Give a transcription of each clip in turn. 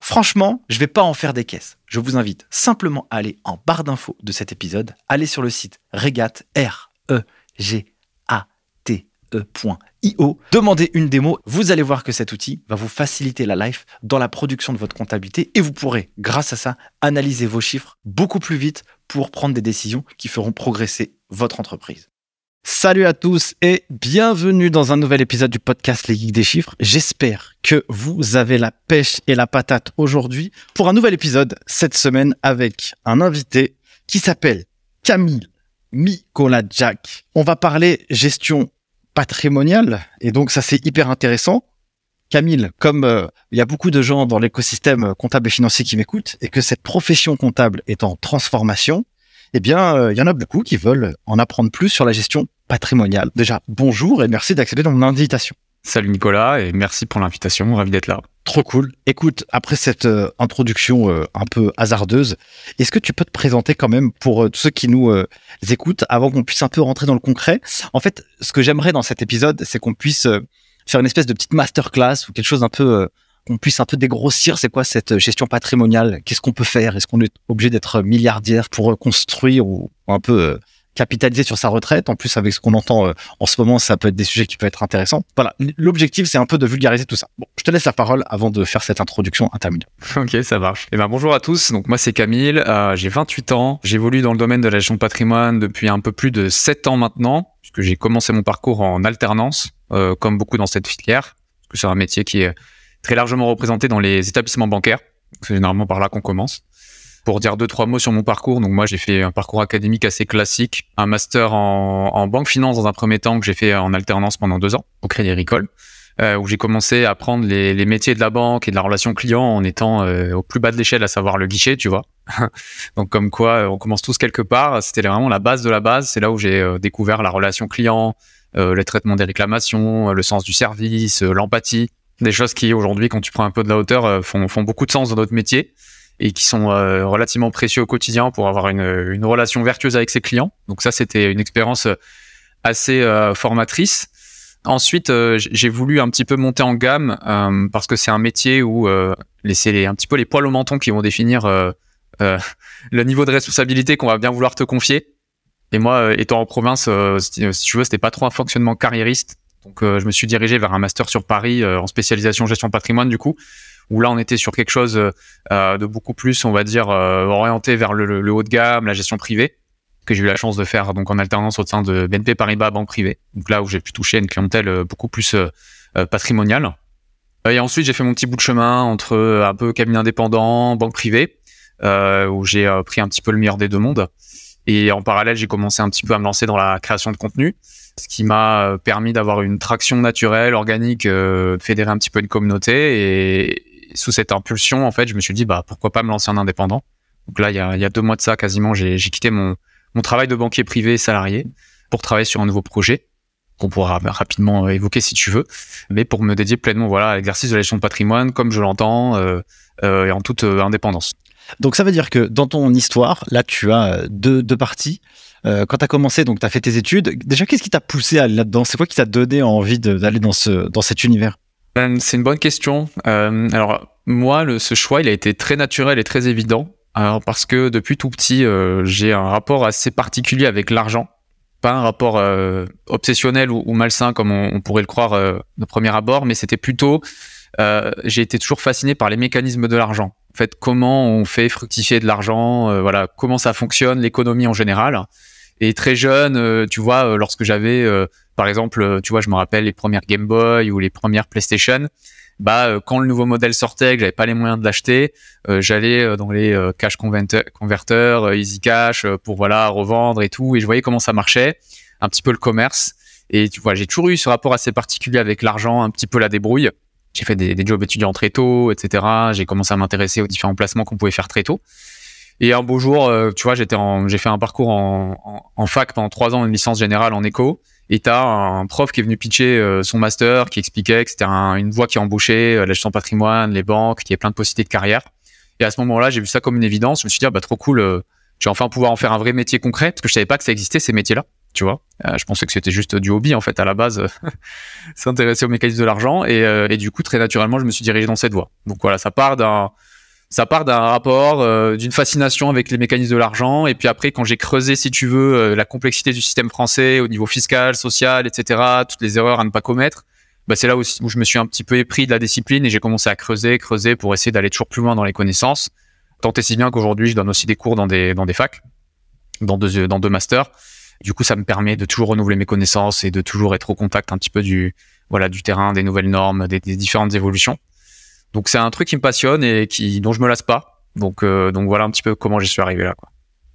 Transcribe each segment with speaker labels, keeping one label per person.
Speaker 1: Franchement, je ne vais pas en faire des caisses. Je vous invite simplement à aller en barre d'infos de cet épisode, aller sur le site regat r e g a t e.io, demandez une démo, vous allez voir que cet outil va vous faciliter la life dans la production de votre comptabilité et vous pourrez grâce à ça analyser vos chiffres beaucoup plus vite pour prendre des décisions qui feront progresser votre entreprise. Salut à tous et bienvenue dans un nouvel épisode du podcast Les Geeks des Chiffres. J'espère que vous avez la pêche et la patate aujourd'hui pour un nouvel épisode cette semaine avec un invité qui s'appelle Camille Mikola Jack. On va parler gestion patrimoniale et donc ça c'est hyper intéressant. Camille, comme euh, il y a beaucoup de gens dans l'écosystème comptable et financier qui m'écoutent et que cette profession comptable est en transformation, eh bien, euh, il y en a beaucoup qui veulent en apprendre plus sur la gestion patrimoniale. Déjà, bonjour et merci d'accepter mon invitation.
Speaker 2: Salut Nicolas et merci pour l'invitation, ravi d'être là.
Speaker 1: Trop cool. Écoute, après cette euh, introduction euh, un peu hasardeuse, est-ce que tu peux te présenter quand même pour tous ceux qui nous écoutent avant qu'on puisse un peu rentrer dans le concret? En fait, ce que j'aimerais dans cet épisode, c'est qu'on puisse faire une espèce de petite masterclass ou quelque chose un peu qu'on puisse un peu dégrossir, c'est quoi cette gestion patrimoniale? Qu'est-ce qu'on peut faire? Est-ce qu'on est obligé d'être milliardaire pour construire ou un peu euh, capitaliser sur sa retraite? En plus, avec ce qu'on entend euh, en ce moment, ça peut être des sujets qui peuvent être intéressants. Voilà, l'objectif, c'est un peu de vulgariser tout ça. Bon, je te laisse la parole avant de faire cette introduction interminable.
Speaker 2: Ok, ça marche. Eh ben, bonjour à tous. Donc, moi, c'est Camille. Euh, j'ai 28 ans. J'évolue dans le domaine de la gestion patrimoine depuis un peu plus de 7 ans maintenant, puisque j'ai commencé mon parcours en alternance, comme beaucoup dans cette filière, parce que c'est un métier qui est très largement représenté dans les établissements bancaires. C'est généralement par là qu'on commence. Pour dire deux, trois mots sur mon parcours, donc moi j'ai fait un parcours académique assez classique, un master en, banque finance dans un premier temps que j'ai fait en alternance pendant deux ans au Crédit Agricole, euh, où j'ai commencé à apprendre les, métiers de la banque et de la relation client en étant euh, au plus bas de l'échelle, à savoir le guichet, tu vois. donc comme quoi, euh, on commence tous quelque part. C'était vraiment la base de la base. C'est là où j'ai découvert la relation client, le traitement des réclamations, le sens du service, l'empathie des choses qui aujourd'hui, quand tu prends un peu de la hauteur, euh, font, beaucoup de sens dans notre métier et qui sont euh, relativement précieux au quotidien pour avoir une, relation vertueuse avec ses clients. Donc ça, c'était une expérience euh, assez formatrice. Ensuite, j'ai voulu un petit peu monter en gamme parce que c'est un métier où c'est un petit peu les poils au menton qui vont définir le niveau de responsabilité qu'on va bien vouloir te confier. Et moi, étant en province, si tu veux, c'était pas trop un fonctionnement carriériste. Donc, euh, je me suis dirigé vers un master sur Paris euh, en spécialisation gestion patrimoine, du coup, où là, on était sur quelque chose euh, de beaucoup plus, on va dire, orienté vers le, haut de gamme, la gestion privée, que j'ai eu la chance de faire donc en alternance au sein de BNP Paribas Banque Privée. Donc là, où j'ai pu toucher une clientèle beaucoup plus patrimoniale. Et ensuite, j'ai fait mon petit bout de chemin entre un peu cabinet indépendant, banque privée, où j'ai pris un petit peu le meilleur des deux mondes. Et en parallèle, j'ai commencé un petit peu à me lancer dans la création de contenu ce qui m'a euh, permis d'avoir une traction naturelle, organique, euh, fédérer un petit peu une communauté. Et sous cette impulsion, en fait, je me suis dit, bah, pourquoi pas me lancer en indépendant. Donc là, il y a, y a deux mois de ça, quasiment, j'ai quitté mon, mon travail de banquier privé salarié pour travailler sur un nouveau projet qu'on pourra rapidement évoquer si tu veux, mais pour me dédier pleinement voilà à l'exercice de la gestion de patrimoine comme je l'entends et en toute indépendance.
Speaker 1: Donc ça veut dire que dans ton histoire, là tu as deux, deux parties. Euh, quand tu as commencé, donc tu as fait tes études, déjà qu'est-ce qui t'a poussé à aller là-dedans? C'est quoi qui t'a donné envie d'aller dans, ce, dans cet univers?
Speaker 2: Ben, C'est une bonne question. Euh, alors moi, ce choix, il a été très naturel et très évident. Alors, parce que depuis tout petit, euh, j'ai un rapport assez particulier avec l'argent. Pas un rapport obsessionnel ou, malsain comme on, on pourrait le croire euh, de premier abord, mais c'était plutôt... j'ai été toujours fasciné par les mécanismes de l'argent. En fait, comment on fait fructifier de l'argent, voilà, comment ça fonctionne, l'économie en général. Et très jeune, euh, tu vois, euh, lorsque j'avais, euh, par exemple, tu vois, je me rappelle les premières Game Boy ou les premières PlayStation, bah quand le nouveau modèle sortait, que j'avais pas les moyens de l'acheter, j'allais dans les cash converteurs, Easy Cash pour voilà revendre et tout, et je voyais comment ça marchait, un petit peu le commerce. Et tu vois, j'ai toujours eu ce rapport assez particulier avec l'argent, un petit peu la débrouille. J'ai fait des, des jobs étudiants très tôt, etc. J'ai commencé à m'intéresser aux différents placements qu'on pouvait faire très tôt. Et un beau jour, euh, tu vois, j'étais j'ai fait un parcours en, en, fac pendant trois ans, une licence générale en éco. Et t'as un prof qui est venu pitcher euh, son master, qui expliquait que c'était une voie qui embauchait euh, la gestion de patrimoine, les banques, qu'il y avait plein de possibilités de carrière. Et à ce moment-là, j'ai vu ça comme une évidence. Je me suis dit, ah, bah trop cool, je vais enfin pouvoir en faire un vrai métier concret, parce que je savais pas que ça existait ces métiers-là. Tu vois, je pensais que c'était juste du hobby en fait à la base, s'intéresser au mécanisme de l'argent et, et du coup très naturellement je me suis dirigé dans cette voie. Donc voilà, ça part d'un ça part d'un rapport, euh, d'une fascination avec les mécanismes de l'argent. Et puis après, quand j'ai creusé, si tu veux, euh, la complexité du système français au niveau fiscal, social, etc., toutes les erreurs à ne pas commettre, bah, c'est là où, où, je me suis un petit peu épris de la discipline et j'ai commencé à creuser, creuser pour essayer d'aller toujours plus loin dans les connaissances. Tant et si bien qu'aujourd'hui, je donne aussi des cours dans des, dans des facs, dans deux, dans deux masters. Du coup, ça me permet de toujours renouveler mes connaissances et de toujours être au contact un petit peu du, voilà, du terrain, des nouvelles normes, des, des différentes évolutions. Donc c'est un truc qui me passionne et qui dont je me lasse pas. Donc euh, donc voilà un petit peu comment j'y suis arrivé là. Quoi.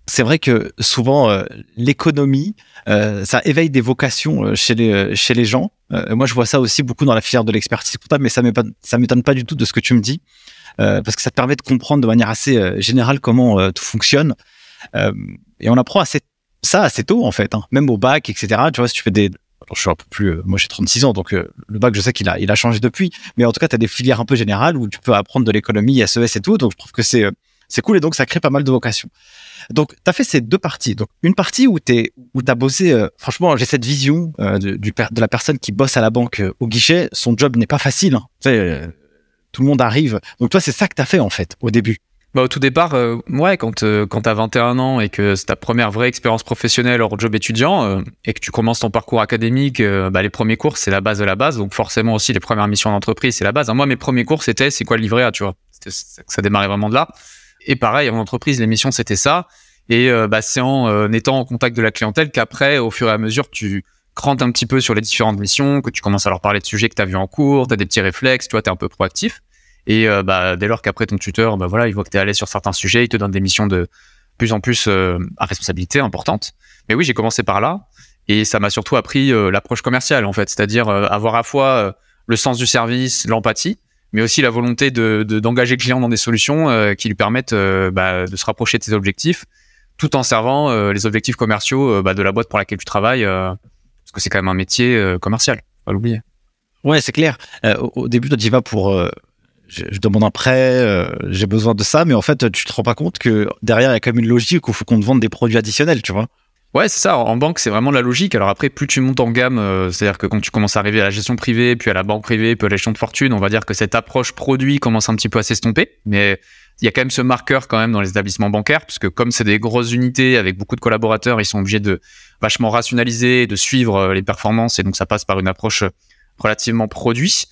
Speaker 1: C'est vrai que souvent euh, l'économie, euh, ça éveille des vocations euh, chez les chez les gens. Euh, moi, je vois ça aussi beaucoup dans la filière de l'expertise comptable, mais ça m'étonne m'étonne pas du tout de ce que tu me dis, parce que ça te permet de comprendre de manière assez générale comment tout fonctionne. et on apprend assez ça assez tôt en fait, hein. même au bac, etc. Tu vois, si tu fais des je suis un peu plus, euh, moi j'ai 36 ans, donc euh, le bac, je sais qu'il a, il a changé depuis. Mais en tout cas, tu as des filières un peu générales où tu peux apprendre de l'économie, SES et tout. Donc je trouve que c'est, euh, c'est cool et donc ça crée pas mal de vocations. Donc, tu as fait ces deux parties. Donc, une partie où tu as bossé, franchement, j'ai cette vision de, du, de la personne qui bosse à la banque au guichet. Son job n'est pas facile. Hein. Tout le monde arrive. Donc, toi, c'est ça que tu as fait, en fait, au début.
Speaker 2: Bah, au tout départ, euh, ouais, quand, euh, quand t'as 21 ans et que c'est ta première vraie expérience professionnelle hors job étudiant euh, et que tu commences ton parcours académique, euh, bah, les premiers cours, c'est la base de la base. Donc, forcément aussi, les premières missions d'entreprise, c'est la base. Moi, mes premiers cours, c'était c'est quoi le livret A, tu vois? Ça démarrait vraiment de là. Et pareil, en entreprise, les missions, c'était ça. Et bah, c'est en étant en contact de la clientèle qu'après, au fur et à mesure, tu crantes un petit peu sur les différentes missions, que tu commences à leur parler de sujets que tu as vu en cours, tu as des petits réflexes, tu vois, tu es un peu proactif. Et euh, bah, dès lors qu'après ton tuteur, bah, voilà, il voit que tu es allé sur certains sujets, il te donne des missions de plus en plus euh, à responsabilité importante. Mais oui, j'ai commencé par là. Et ça m'a surtout appris euh, l'approche commerciale, en fait. C'est-à-dire avoir à la fois le sens du service, l'empathie, mais aussi la volonté de, d'engager le client dans des solutions qui lui permettent bah, de se rapprocher de ses objectifs, tout en servant les objectifs commerciaux bah, de la boîte pour laquelle tu travailles, parce que c'est quand même un métier commercial, pas l'oublier.
Speaker 1: Ouais, c'est clair. au, début, tu y vas pour je, demande un prêt, euh, j'ai besoin de ça, mais en fait, tu te rends pas compte que derrière, il y a quand même une logique où il faut qu'on te vende des produits additionnels, tu vois.
Speaker 2: Ouais, c'est ça. En banque, c'est vraiment la logique. Alors après, plus tu montes en gamme, euh, c'est-à-dire que quand tu commences à arriver à la gestion privée, puis à la banque privée, puis à gestion de fortune, on va dire que cette approche produit commence un petit peu à s'estomper. Mais il y a quand même ce marqueur quand même dans les établissements bancaires, puisque comme c'est des grosses unités avec beaucoup de collaborateurs, ils sont obligés de vachement rationaliser, de suivre euh, les performances, et donc ça passe par une approche relativement produit.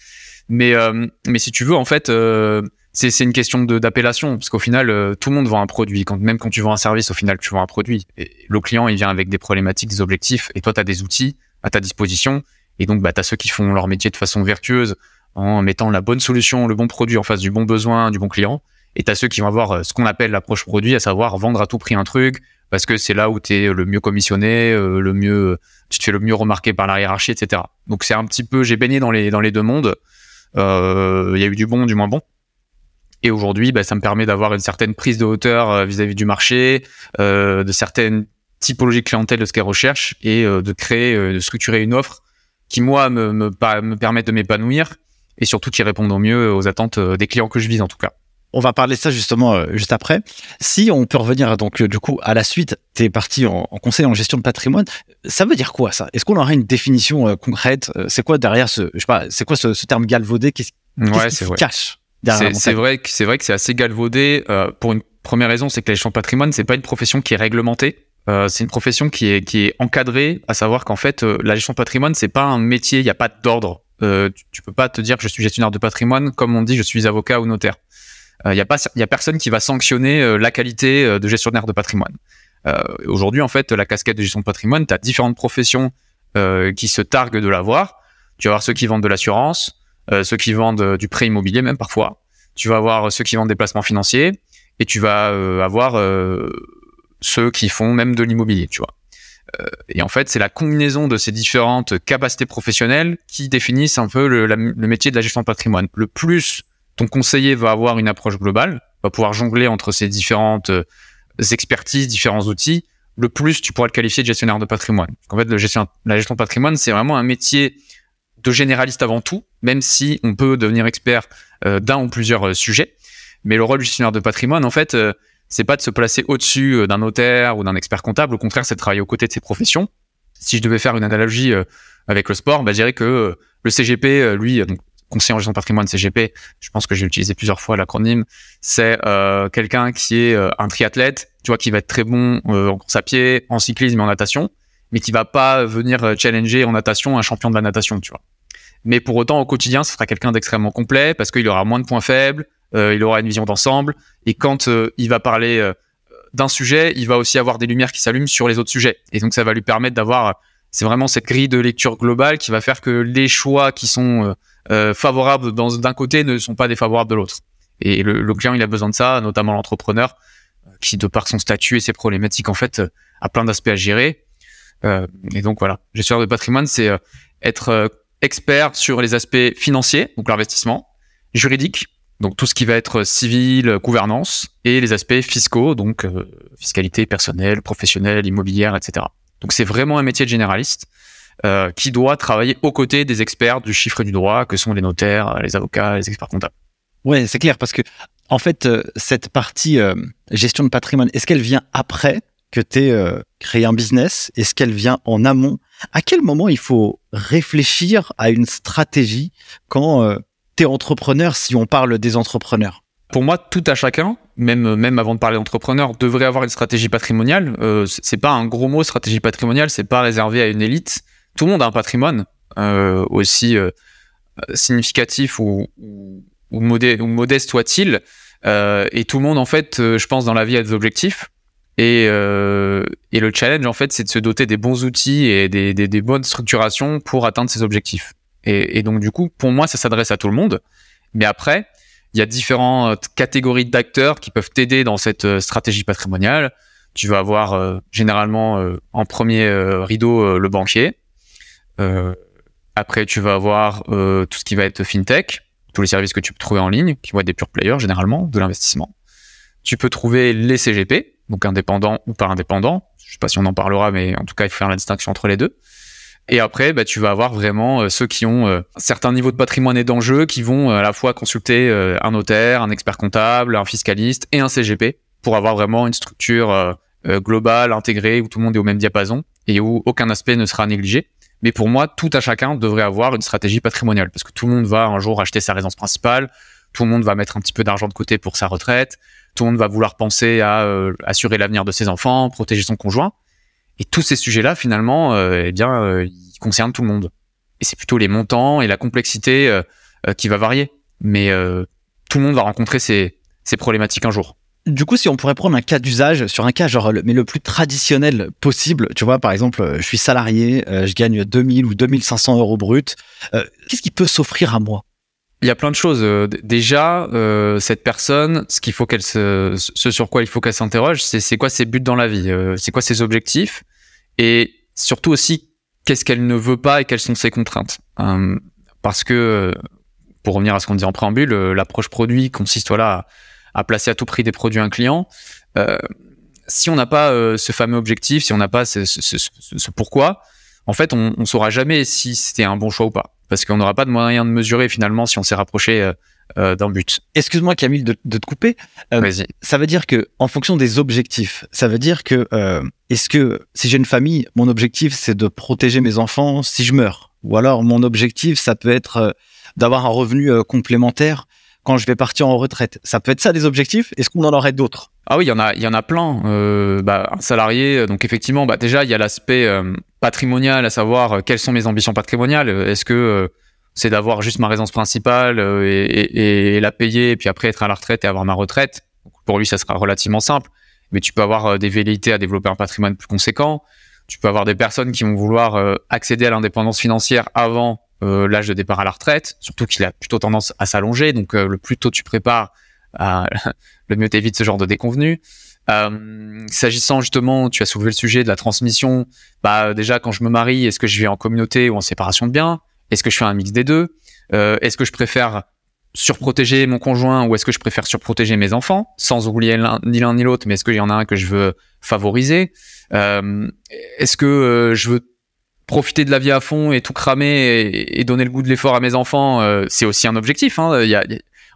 Speaker 2: Mais, euh, mais si tu veux, en fait, euh, c'est une question d'appellation, parce qu'au final, euh, tout le monde vend un produit. Quand, même quand tu vends un service, au final, tu vends un produit. Et le client, il vient avec des problématiques, des objectifs, et toi, tu as des outils à ta disposition. Et donc, bah, tu as ceux qui font leur métier de façon vertueuse, en mettant la bonne solution, le bon produit en face du bon besoin, du bon client. Et tu as ceux qui vont avoir ce qu'on appelle l'approche produit, à savoir vendre à tout prix un truc, parce que c'est là où tu es le mieux commissionné, le mieux, tu te fais le mieux remarquer par la hiérarchie, etc. Donc c'est un petit peu, j'ai baigné dans les, dans les deux mondes. Euh, il y a eu du bon, du moins bon. Et aujourd'hui, bah, ça me permet d'avoir une certaine prise de hauteur euh, vis-à-vis du marché, euh, de certaines typologie de clientèle de ce qu'elle recherche et de créer, de structurer une offre qui moi me, me, me permet de m'épanouir et surtout qui répondent au mieux aux attentes des clients que je vise en tout cas.
Speaker 1: On va parler de ça justement euh, juste après. Si on peut revenir donc euh, du coup à la suite, tu es parti en, conseil en gestion de patrimoine. Ça veut dire quoi ça? Est-ce qu'on aurait une définition euh, concrète? C'est quoi derrière ce je sais pas, c'est quoi ce, terme galvaudé? Qu'est-ce
Speaker 2: ouais,
Speaker 1: qui
Speaker 2: se
Speaker 1: cache
Speaker 2: C'est vrai que c'est vrai que c'est assez galvaudé pour une première raison, c'est que la gestion de patrimoine, c'est pas une profession qui est réglementée. c'est une profession qui est qui est encadrée, à savoir qu'en fait la gestion de patrimoine, c'est pas un métier, il n'y a pas d'ordre. tu, tu peux pas te dire que je suis gestionnaire de patrimoine comme on dit je suis avocat ou notaire il euh, y a pas a personne qui va sanctionner euh, la qualité euh, de gestionnaire de patrimoine. Aujourd'hui, en fait, la casquette de gestion de patrimoine, tu as différentes professions qui se targuent de l'avoir. Tu vas avoir ceux qui vendent de l'assurance, ceux qui vendent du prêt immobilier même parfois. Tu vas avoir ceux qui vendent des placements financiers et tu vas avoir ceux qui font même de l'immobilier, tu vois. et en fait, c'est la combinaison de ces différentes capacités professionnelles qui définissent un peu le, le métier de la gestion de patrimoine. Le plus ton conseiller va avoir une approche globale, va pouvoir jongler entre ces différentes euh, expertises, différents outils, le plus tu pourras le qualifier de gestionnaire de patrimoine. En fait, la gestion de patrimoine, c'est vraiment un métier de généraliste avant tout, même si on peut devenir expert euh, d'un ou plusieurs euh, sujets. Mais le rôle du gestionnaire de patrimoine, en fait, c'est pas de se placer au-dessus d'un notaire ou d'un expert comptable. Au contraire, c'est de travailler aux côtés de ces professions. Si je devais faire une analogie avec le sport, bah, je dirais que le CGP, lui, donc conseiller en gestion de patrimoine CGP, je pense que j'ai utilisé plusieurs fois l'acronyme, c'est euh, quelqu'un qui est euh, un triathlète, tu vois, qui va être très bon euh, en course à pied, en cyclisme et en natation, mais qui va pas venir challenger en natation un champion de la natation, tu vois. Mais pour autant, au quotidien, ce sera quelqu'un d'extrêmement complet parce qu'il aura moins de points faibles, il aura une vision d'ensemble, et quand il va parler d'un sujet, il va aussi avoir des lumières qui s'allument sur les autres sujets. Et donc, ça va lui permettre d'avoir, c'est vraiment cette grille de lecture globale qui va faire que les choix qui sont euh, favorables d'un côté ne sont pas défavorables de l'autre. Et le, client, il a besoin de ça, notamment l'entrepreneur, euh, qui de par son statut et ses problématiques, en fait, euh, a plein d'aspects à gérer. et donc voilà, gestionnaire de patrimoine, c'est être expert sur les aspects financiers, donc l'investissement, juridique, donc tout ce qui va être civil, gouvernance, et les aspects fiscaux, donc fiscalité personnelle, professionnelle, immobilière, etc. Donc c'est vraiment un métier de généraliste. Euh, qui doit travailler aux côtés des experts du chiffre du droit, que sont les notaires, les avocats, les experts comptables.
Speaker 1: Ouais, c'est clair, parce que en fait, euh, cette partie euh, gestion de patrimoine, est-ce qu'elle vient après que tu aies créé un business? Est-ce qu'elle vient en amont? À quel moment il faut réfléchir à une stratégie quand tu es entrepreneur, si on parle des entrepreneurs?
Speaker 2: Pour moi, tout à chacun, même même avant de parler d'entrepreneur, devrait avoir une stratégie patrimoniale. Euh, c'est pas un gros mot, stratégie patrimoniale, c'est pas réservé à une élite tout le monde a un patrimoine euh, aussi euh, significatif ou, modeste, soit-il. Euh, et tout le monde, en fait, je pense, dans la vie a des objectifs. Et, le challenge, en fait, c'est de se doter des bons outils et des, bonnes structurations pour atteindre ces objectifs. Et, donc, du coup, pour moi, ça s'adresse à tout le monde. Mais après, il y a différentes catégories d'acteurs qui peuvent t'aider dans cette stratégie patrimoniale. Tu vas avoir généralement en premier rideau le banquier, après, tu vas avoir euh, tout ce qui va être fintech, tous les services que tu peux trouver en ligne, qui vont être des pure players généralement, de l'investissement. Tu peux trouver les CGP, donc indépendants ou pas indépendants. Je sais pas si on en parlera, mais en tout cas, il faut faire la distinction entre les deux. Et après, bah, tu vas avoir vraiment euh, ceux qui ont un certain niveau de patrimoine et d'enjeux, qui vont à la fois consulter un notaire, un expert comptable, un fiscaliste et un CGP pour avoir vraiment une structure globale, intégrée, où tout le monde est au même diapason et où aucun aspect ne sera négligé. Mais pour moi, tout à chacun devrait avoir une stratégie patrimoniale parce que tout le monde va un jour acheter sa résidence principale, tout le monde va mettre un petit peu d'argent de côté pour sa retraite, tout le monde va vouloir penser à euh, assurer l'avenir de ses enfants, protéger son conjoint. Et tous ces sujets-là, finalement, euh, eh bien, euh, ils concernent tout le monde. Et c'est plutôt les montants et la complexité qui va varier. Mais tout le monde va rencontrer ces, ces problématiques un jour
Speaker 1: du coup, si on pourrait prendre un cas d'usage sur un cas genre, mais le plus traditionnel possible, tu vois, par exemple, je suis salarié, euh, je gagne 2000 ou 2500 euros brut. Euh, qu'est-ce qui peut s'offrir à moi?
Speaker 2: Il y a plein de choses. Euh, déjà, cette personne, ce qu'il faut qu'elle ce sur quoi il faut qu'elle s'interroge, c'est c'est quoi ses buts dans la vie, c'est quoi ses objectifs, et surtout aussi qu'est-ce qu'elle ne veut pas et quelles sont ses contraintes. parce que, pour revenir à ce qu'on dit en préambule, l'approche produit consiste voilà à placer à tout prix des produits à un client. Euh, si on n'a pas ce fameux objectif, si on n'a pas ce, ce, pourquoi, en fait, on, on saura jamais si c'était un bon choix ou pas, parce qu'on n'aura pas de moyen de mesurer finalement si on s'est rapproché euh, d'un but.
Speaker 1: Excuse-moi Camille de, de te couper.
Speaker 2: Euh,
Speaker 1: ça veut dire que en fonction des objectifs, ça veut dire que euh, est-ce que si j'ai une famille, mon objectif c'est de protéger mes enfants si je meurs, ou alors mon objectif ça peut être euh, d'avoir un revenu complémentaire quand je vais partir en retraite. Ça peut être ça des objectifs? Est-ce qu'on en aurait d'autres?
Speaker 2: Ah oui, il y en a, il y en a plein. Euh, bah, un salarié, donc effectivement, bah déjà il y a l'aspect patrimonial, à savoir quelles sont mes ambitions patrimoniales. Est-ce que c'est d'avoir juste ma résidence principale euh, et, la payer, puis après être à la retraite et avoir ma retraite? Pour lui, ça sera relativement simple. Mais tu peux avoir euh, des velléités à développer un patrimoine plus conséquent. Tu peux avoir des personnes qui vont vouloir euh, accéder à l'indépendance financière avant l'âge de départ à la retraite, surtout qu'il a plutôt tendance à s'allonger. Donc, le plus tôt tu prépares, le mieux t'évites ce genre de déconvenu. S'agissant justement, tu as soulevé le sujet de la transmission. Bah déjà, quand je me marie, est-ce que je vis en communauté ou en séparation de biens? Est-ce que je fais un mix des deux? Euh, Est-ce que je préfère surprotéger mon conjoint ou est-ce que je préfère surprotéger mes enfants? Sans oublier ni l'un ni l'autre mais est-ce qu'il y en a un que je veux favoriser? Euh, est-ce que euh, je veux profiter de la vie à fond et tout cramer et, donner le goût de l'effort à mes enfants c'est aussi un objectif hein. il y a,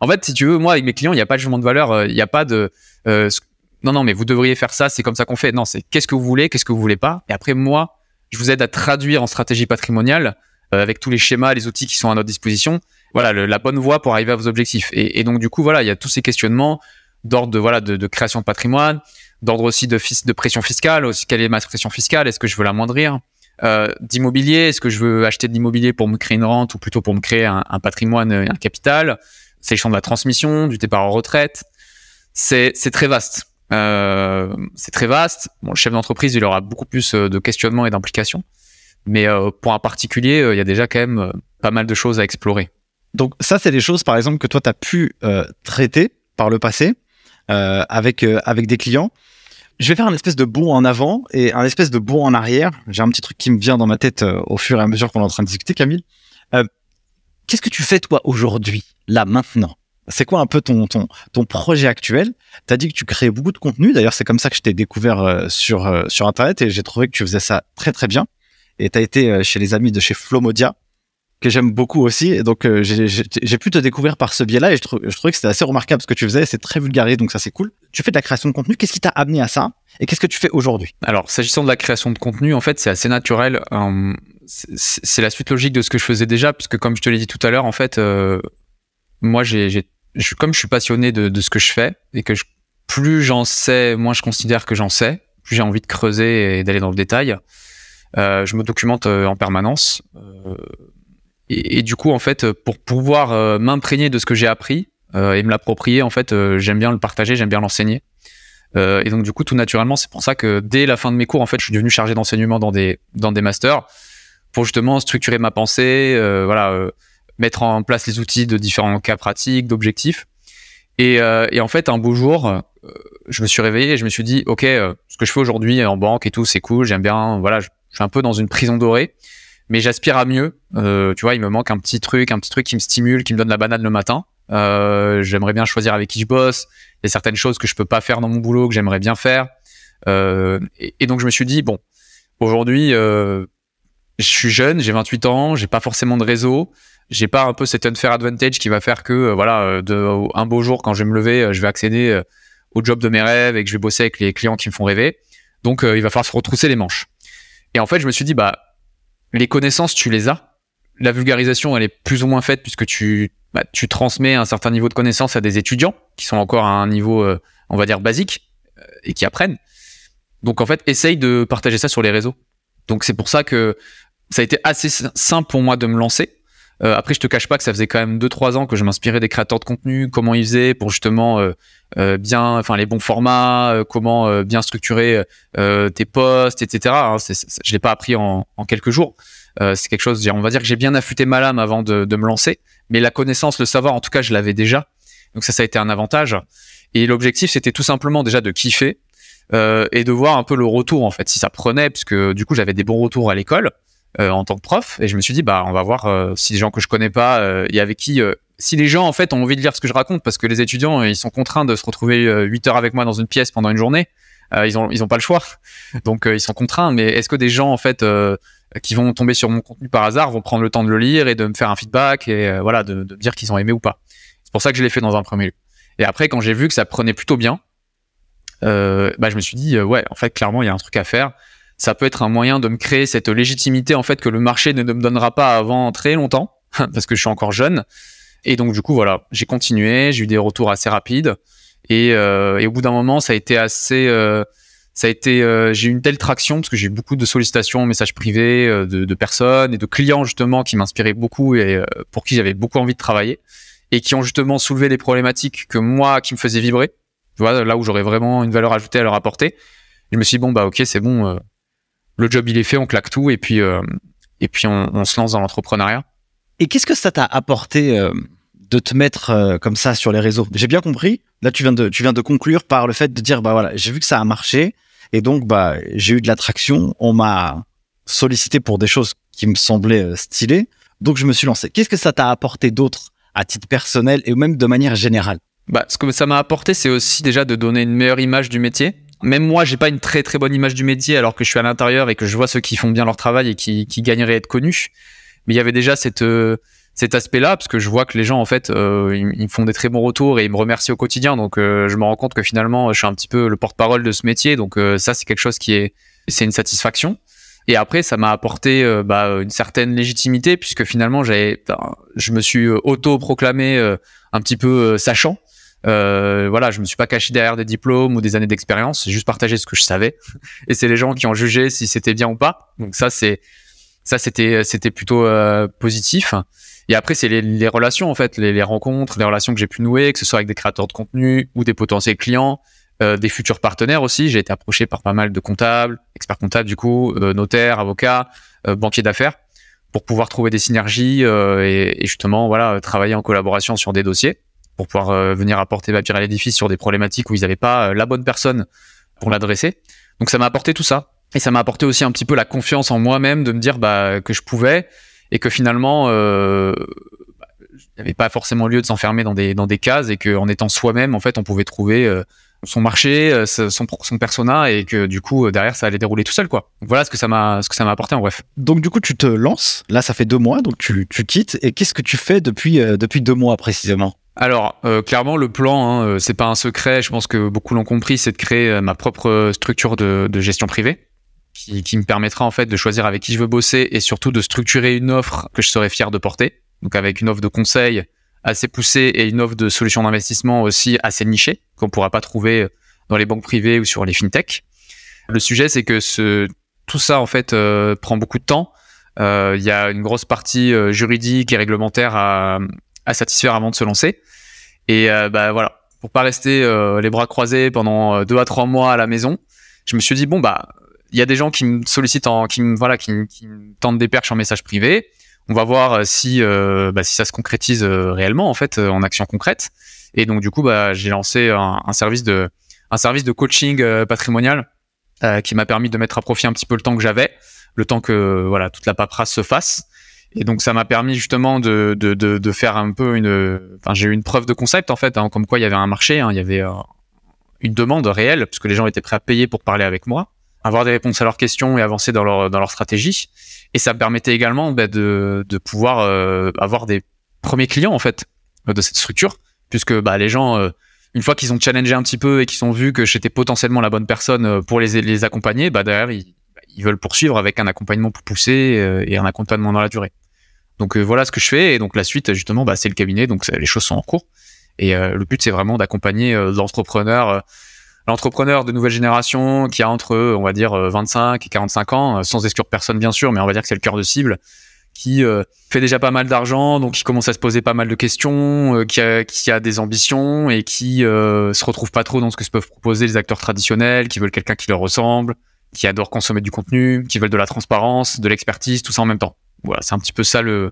Speaker 2: en fait si tu veux moi avec mes clients il n'y a pas de jugement de valeur il n'y a pas de non non mais vous devriez faire ça c'est comme ça qu'on fait non c'est qu'est-ce que vous voulez qu'est-ce que vous voulez pas et après moi je vous aide à traduire en stratégie patrimoniale euh, avec tous les schémas, les outils qui sont à notre disposition, voilà, la bonne voie pour arriver à vos objectifs. Et, donc du coup, voilà, il y a tous ces questionnements d'ordre de voilà de, création de patrimoine, d'ordre aussi de, de pression fiscale, aussi quelle est ma pression fiscale, est-ce que je veux l'amoindrir, euh, d'immobilier, est-ce que je veux acheter de l'immobilier pour me créer une rente ou plutôt pour me créer un, un patrimoine, un capital, c'est le champ de la transmission, du départ en retraite, c'est très vaste. Euh, c'est très vaste. Bon, le chef d'entreprise, il aura beaucoup plus euh, de questionnements et d'implications. Mais euh, pour un particulier, euh, il y a déjà quand même euh, pas mal de choses à explorer.
Speaker 1: Donc ça, c'est des choses, par exemple, que toi, tu as pu traiter par le passé avec, avec des clients. Je vais faire un espèce de bond en avant et un espèce de bond en arrière. J'ai un petit truc qui me vient dans ma tête au fur et à mesure qu'on est en train de discuter, Camille. Qu'est-ce que tu fais, toi, aujourd'hui, là, maintenant? C'est quoi un peu ton, ton, ton projet actuel? Tu as dit que tu créais beaucoup de contenu. D'ailleurs, c'est comme ça que je t'ai découvert sur, sur Internet et j'ai trouvé que tu faisais ça très, très bien et tu as été euh, chez les amis de chez Flomodia que j'aime beaucoup aussi. Et donc, euh, j'ai pu te découvrir par ce biais-là et je, trouvais que c'était assez remarquable ce que tu faisais. C'est très vulgarisé, donc ça, c'est cool. Tu fais de la création de contenu. Qu'est-ce qui t'a amené à ça et qu'est-ce que tu fais aujourd'hui?
Speaker 2: Alors, s'agissant de la création de contenu, en fait, c'est assez naturel. Euh, c'est la suite logique de ce que je faisais déjà, puisque comme je te l'ai dit tout à l'heure, en fait, moi, j'ai, comme je suis passionné de, de, ce que je fais et que je, plus j'en sais, moins je considère que j'en sais, plus j'ai envie de creuser et d'aller dans le détail. Euh, je me documente euh, en permanence. Euh, et, du coup, en fait, pour pouvoir m'imprégner de ce que j'ai appris et me l'approprier, en fait, j'aime bien le partager, j'aime bien l'enseigner. et donc, du coup, tout naturellement, c'est pour ça que dès la fin de mes cours, en fait, je suis devenu chargé d'enseignement dans des dans des masters pour justement structurer ma pensée, voilà, mettre en place les outils de différents cas pratiques, d'objectifs. Et, et, en fait, un beau jour, je me suis réveillé et je me suis dit, ok, ce que je fais aujourd'hui en banque et tout, c'est cool, j'aime bien, voilà, je suis un peu dans une prison dorée, mais j'aspire à mieux. Euh, tu vois, il me manque un petit truc, un petit truc qui me stimule, qui me donne la banane le matin. Euh, j'aimerais bien choisir avec qui je bosse. Il y a certaines choses que je peux pas faire dans mon boulot que j'aimerais bien faire. Euh, et, donc je me suis dit bon, aujourd'hui, je suis jeune, j'ai 28 ans, j'ai pas forcément de réseau, j'ai pas un peu cet unfair advantage qui va faire que voilà, de, un beau jour quand je vais me lever, je vais accéder au job de mes rêves et que je vais bosser avec les clients qui me font rêver. Donc il va falloir se retrousser les manches. Et en fait, je me suis dit, bah, les connaissances, tu les as. La vulgarisation, elle est plus ou moins faite puisque tu, bah, tu transmets un certain niveau de connaissances à des étudiants qui sont encore à un niveau, euh, on va dire, basique euh, et qui apprennent. Donc, en fait, essaye de partager ça sur les réseaux. Donc, c'est pour ça que ça a été assez simple pour moi de me lancer. Euh, après, je te cache pas que ça faisait quand même 2-3 ans que je m'inspirais des créateurs de contenu, comment ils faisaient pour justement euh, euh bien, enfin les bons formats, euh, comment euh, bien structurer tes posts, etc. Hein, je l'ai pas appris en, en quelques jours. c'est quelque chose, on va dire que j'ai bien affûté ma lame avant de, de, me lancer, mais la connaissance, le savoir, en tout cas, je l'avais déjà. Donc ça, ça a été un avantage. Et l'objectif, c'était tout simplement déjà de kiffer et de voir un peu le retour en fait, si ça prenait, puisque du coup, j'avais des bons retours à l'école. Euh, en tant que prof et je me suis dit bah on va voir euh, si les gens que je connais pas euh, et avec qui si les gens en fait ont envie de lire ce que je raconte parce que les étudiants ils sont contraints de se retrouver 8 heures avec moi dans une pièce pendant une journée ils ont ils ont pas le choix, donc ils sont contraints. Mais est-ce que des gens en fait qui vont tomber sur mon contenu par hasard vont prendre le temps de le lire et de me faire un feedback et voilà de, de dire qu'ils ont aimé ou pas? C'est pour ça que je l'ai fait dans un premier lieu. Et après, quand j'ai vu que ça prenait plutôt bien, euh, bah, je me suis dit, euh, ouais, en fait, clairement, il y a un truc à faire. Ça peut être un moyen de me créer cette légitimité, en fait, que le marché ne me donnera pas avant très longtemps, parce que je suis encore jeune. Et donc, du coup, voilà, j'ai continué, j'ai eu des retours assez rapides. Et, euh, et au bout d'un moment, ça a été assez. Euh, ça a été, euh, j'ai eu une telle traction parce que j'ai eu beaucoup de sollicitations, messages privés de, de, personnes et de clients justement qui m'inspiraient beaucoup et pour qui j'avais beaucoup envie de travailler et qui ont justement soulevé des problématiques que moi, qui me faisaient vibrer tu vois, là où j'aurais vraiment une valeur ajoutée à leur apporter. Je me suis dit, bon, bah, ok, c'est bon, euh, le job, il est fait, on claque tout, et puis, euh, et puis on, se lance dans l'entrepreneuriat.
Speaker 1: Et qu'est-ce que ça t'a apporté euh, de te mettre comme ça sur les réseaux? J'ai bien compris. Là, tu viens de, tu viens de conclure par le fait de dire, bah voilà, j'ai vu que ça a marché, et donc, bah, j'ai eu de l'attraction. On m'a sollicité pour des choses qui me semblaient stylées, donc je me suis lancé. Qu'est-ce que ça t'a apporté d'autre à titre personnel et même de manière générale?
Speaker 2: Bah, ce que ça m'a apporté, c'est aussi déjà de donner une meilleure image du métier. Même moi, j'ai pas une très très bonne image du métier, alors que je suis à l'intérieur et que je vois ceux qui font bien leur travail et qui, qui gagneraient à être connus. Mais il y avait déjà cette euh, cet aspect-là, parce que je vois que les gens, en fait, euh, ils, me font des très bons retours et ils me remercient au quotidien. Donc, euh, je me rends compte que finalement, je suis un petit peu le porte-parole de ce métier. Donc, ça, c'est quelque chose qui est, c'est une satisfaction. Et après, ça m'a apporté bah, une certaine légitimité, puisque finalement, j'avais, je me suis auto-proclamé un petit peu sachant. Euh, voilà, je me suis pas caché derrière des diplômes ou des années d'expérience. J'ai juste partagé ce que je savais. Et c'est les gens qui ont jugé si c'était bien ou pas. Donc ça, c'est ça, c'était c'était plutôt euh, positif. Et après, c'est les, les, relations en fait, les, les, rencontres, les relations que j'ai pu nouer, que ce soit avec des créateurs de contenu ou des potentiels clients, euh, des futurs partenaires aussi. J'ai été approché par pas mal de comptables, experts comptables du coup, euh, notaires, avocats, euh, banquiers d'affaires, pour pouvoir trouver des synergies et, et justement voilà travailler en collaboration sur des dossiers pour pouvoir euh, venir apporter ma pierre à l'édifice sur des problématiques où ils n'avaient pas euh, la bonne personne pour l'adresser. Donc ça m'a apporté tout ça. Et ça m'a apporté aussi un petit peu la confiance en moi-même de me dire bah, que je pouvais et que finalement, euh, bah, il n'y avait pas forcément lieu de s'enfermer dans des, dans des cases et qu'en étant soi-même, en fait, on pouvait trouver euh, son marché, son, son persona et que du coup, derrière, ça allait dérouler tout seul, quoi. Voilà ce que ça m'a, ce que ça m'a apporté en bref.
Speaker 1: Donc du coup, tu te lances. Là, ça fait deux mois, donc tu, tu quittes. Et qu'est-ce que tu fais depuis, depuis deux mois précisément?
Speaker 2: Alors, euh, clairement, le plan, hein, euh, c'est pas un secret. Je pense que beaucoup l'ont compris, c'est de créer euh, ma propre structure de, gestion privée, qui, me permettra en fait de choisir avec qui je veux bosser et surtout de structurer une offre que je serais fier de porter. Donc, avec une offre de conseil assez poussée et une offre de solution d'investissement aussi assez nichée qu'on pourra pas trouver dans les banques privées ou sur les fintechs. Le sujet, c'est que ce, tout ça en fait prend beaucoup de temps. Il y a une grosse partie juridique et réglementaire à, à satisfaire avant de se lancer. Et euh, bah voilà, pour pas rester euh, les bras croisés pendant euh, deux à trois mois à la maison, je me suis dit bon bah il y a des gens qui me sollicitent, en, qui me voilà, qui, me tentent des perches en message privé. On va voir si bah, si ça se concrétise réellement en fait en action concrète. Et donc du coup bah j'ai lancé un, un, service de un service de coaching patrimonial qui m'a permis de mettre à profit un petit peu le temps que j'avais, le temps que voilà toute la paperasse se fasse. Et donc ça m'a permis justement de, de, de, de, faire un peu une... Enfin j'ai eu une preuve de concept en fait, hein, comme quoi il y avait un marché, hein, il y avait euh, une demande réelle, puisque les gens étaient prêts à payer pour parler avec moi, avoir des réponses à leurs questions et avancer dans leur, dans leur stratégie. Et ça me permettait également bah, de, de pouvoir euh, avoir des premiers clients en fait de cette structure, puisque bah, les gens... Euh, une fois qu'ils ont challengé un petit peu et qu'ils ont vu que j'étais potentiellement la bonne personne pour les, les accompagner, bah derrière ils, ils veulent poursuivre avec un accompagnement plus poussé et un accompagnement dans la durée. Donc euh, voilà ce que je fais. Et donc la suite, justement, bah, c'est le cabinet. Donc les choses sont en cours. Et euh, le but, c'est vraiment d'accompagner euh, l'entrepreneur, l'entrepreneur de nouvelle génération qui a entre, on va dire, 25 et 45 ans, sans exclure personne bien sûr, mais on va dire que c'est le cœur de cible, qui fait déjà pas mal d'argent, donc qui commence à se poser pas mal de questions, qui, a, qui a des ambitions et qui se retrouve pas trop dans ce que se peuvent proposer les acteurs traditionnels, qui veulent quelqu'un qui leur ressemble, qui adore consommer du contenu, qui veulent de la transparence, de l'expertise, tout ça en même temps voilà, c'est un petit peu ça le,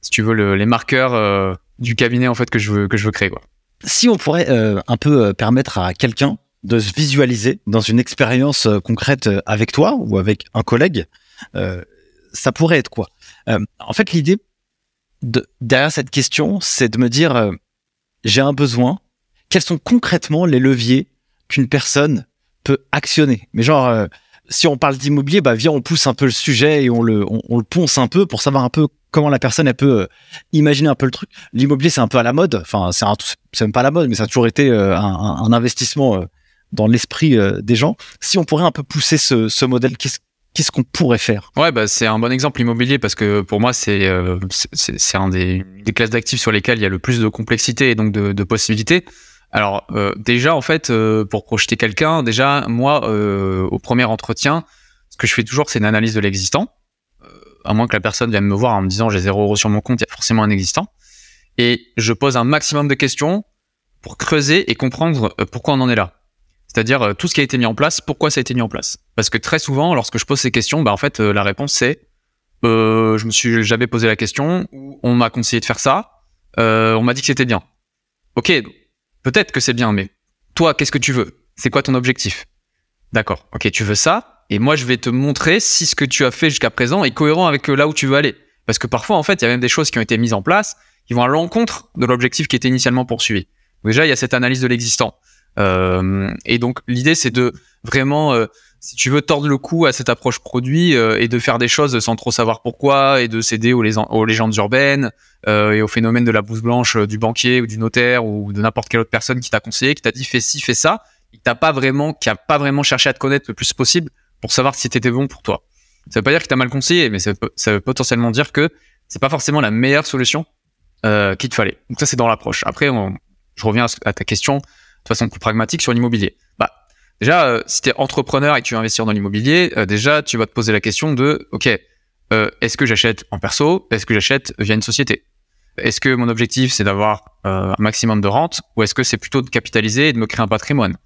Speaker 2: si tu veux, les marqueurs euh, du cabinet en fait que je veux que je veux créer quoi.
Speaker 1: Si on pourrait euh, un peu euh, permettre à quelqu'un de se visualiser dans une expérience concrète avec toi ou avec un collègue, ça pourrait être quoi? En fait, l'idée de, derrière cette question, c'est de me dire j'ai un besoin. Quels sont concrètement les leviers qu'une personne peut actionner? Mais genre, si on parle d'immobilier, bah viens, on pousse un peu le sujet et on le, on, le ponce un peu pour savoir un peu comment la personne elle peut euh, imaginer un peu le truc. L'immobilier, c'est un peu à la mode. Enfin, c'est c'est même pas à la mode, mais ça a toujours été euh, un, investissement dans l'esprit des gens. Si on pourrait un peu pousser ce, ce modèle, qu'est-ce qu'est-ce qu'on pourrait faire?
Speaker 2: Ouais, bah, c'est un bon exemple immobilier parce que pour moi, c'est c'est un des, des classes d'actifs sur lesquelles il y a le plus de complexité et donc de possibilités. Alors euh, déjà en fait euh, pour projeter quelqu'un, déjà moi euh, au premier entretien, ce que je fais toujours c'est une analyse de l'existant. à moins que la personne vienne me voir en me disant j'ai zéro euro sur mon compte, il y a forcément un existant. Et je pose un maximum de questions pour creuser et comprendre pourquoi on en est là. C'est-à-dire tout ce qui a été mis en place, pourquoi ça a été mis en place. Parce que très souvent, lorsque je pose ces questions, bah en fait la réponse c'est je me suis jamais posé la question, on m'a conseillé de faire ça, on m'a dit que c'était bien. Ok, Peut-être que c'est bien, mais toi, qu'est-ce que tu veux? C'est quoi ton objectif? D'accord. Ok, tu veux ça, et moi, je vais te montrer si ce que tu as fait jusqu'à présent est cohérent avec euh, là où tu veux aller. Parce que parfois, en fait, il y a même des choses qui ont été mises en place qui vont à l'encontre de l'objectif qui était initialement poursuivi. déjà, il y a cette analyse de l'existant. Euh, et donc, l'idée, c'est de vraiment euh, si tu veux tordre le cou à cette approche produit euh, et de faire des choses sans trop savoir pourquoi et de céder aux, légendes urbaines euh, et au phénomène de la blouse blanche euh, du banquier ou du notaire ou de n'importe quelle autre personne qui t'a conseillé, qui t'a dit fais ci, fais ça, qui t'a pas vraiment, qui a pas vraiment cherché à te connaître le plus possible pour savoir si c'était bon pour toi. Ça veut pas dire qu'il t'a mal conseillé, mais ça veut, potentiellement dire que c'est pas forcément la meilleure solution euh, qu'il te fallait. Donc ça c'est dans l'approche. Après, on, je reviens à ta question de façon plus pragmatique sur l'immobilier. Bah Déjà, euh, si tu es entrepreneur et que tu veux investir dans l'immobilier, euh, déjà, tu vas te poser la question de, OK, euh, est-ce que j'achète en perso? Est-ce que j'achète via une société? Est-ce que mon objectif, c'est d'avoir un maximum de rente ou est-ce que c'est plutôt de capitaliser et de me créer un patrimoine?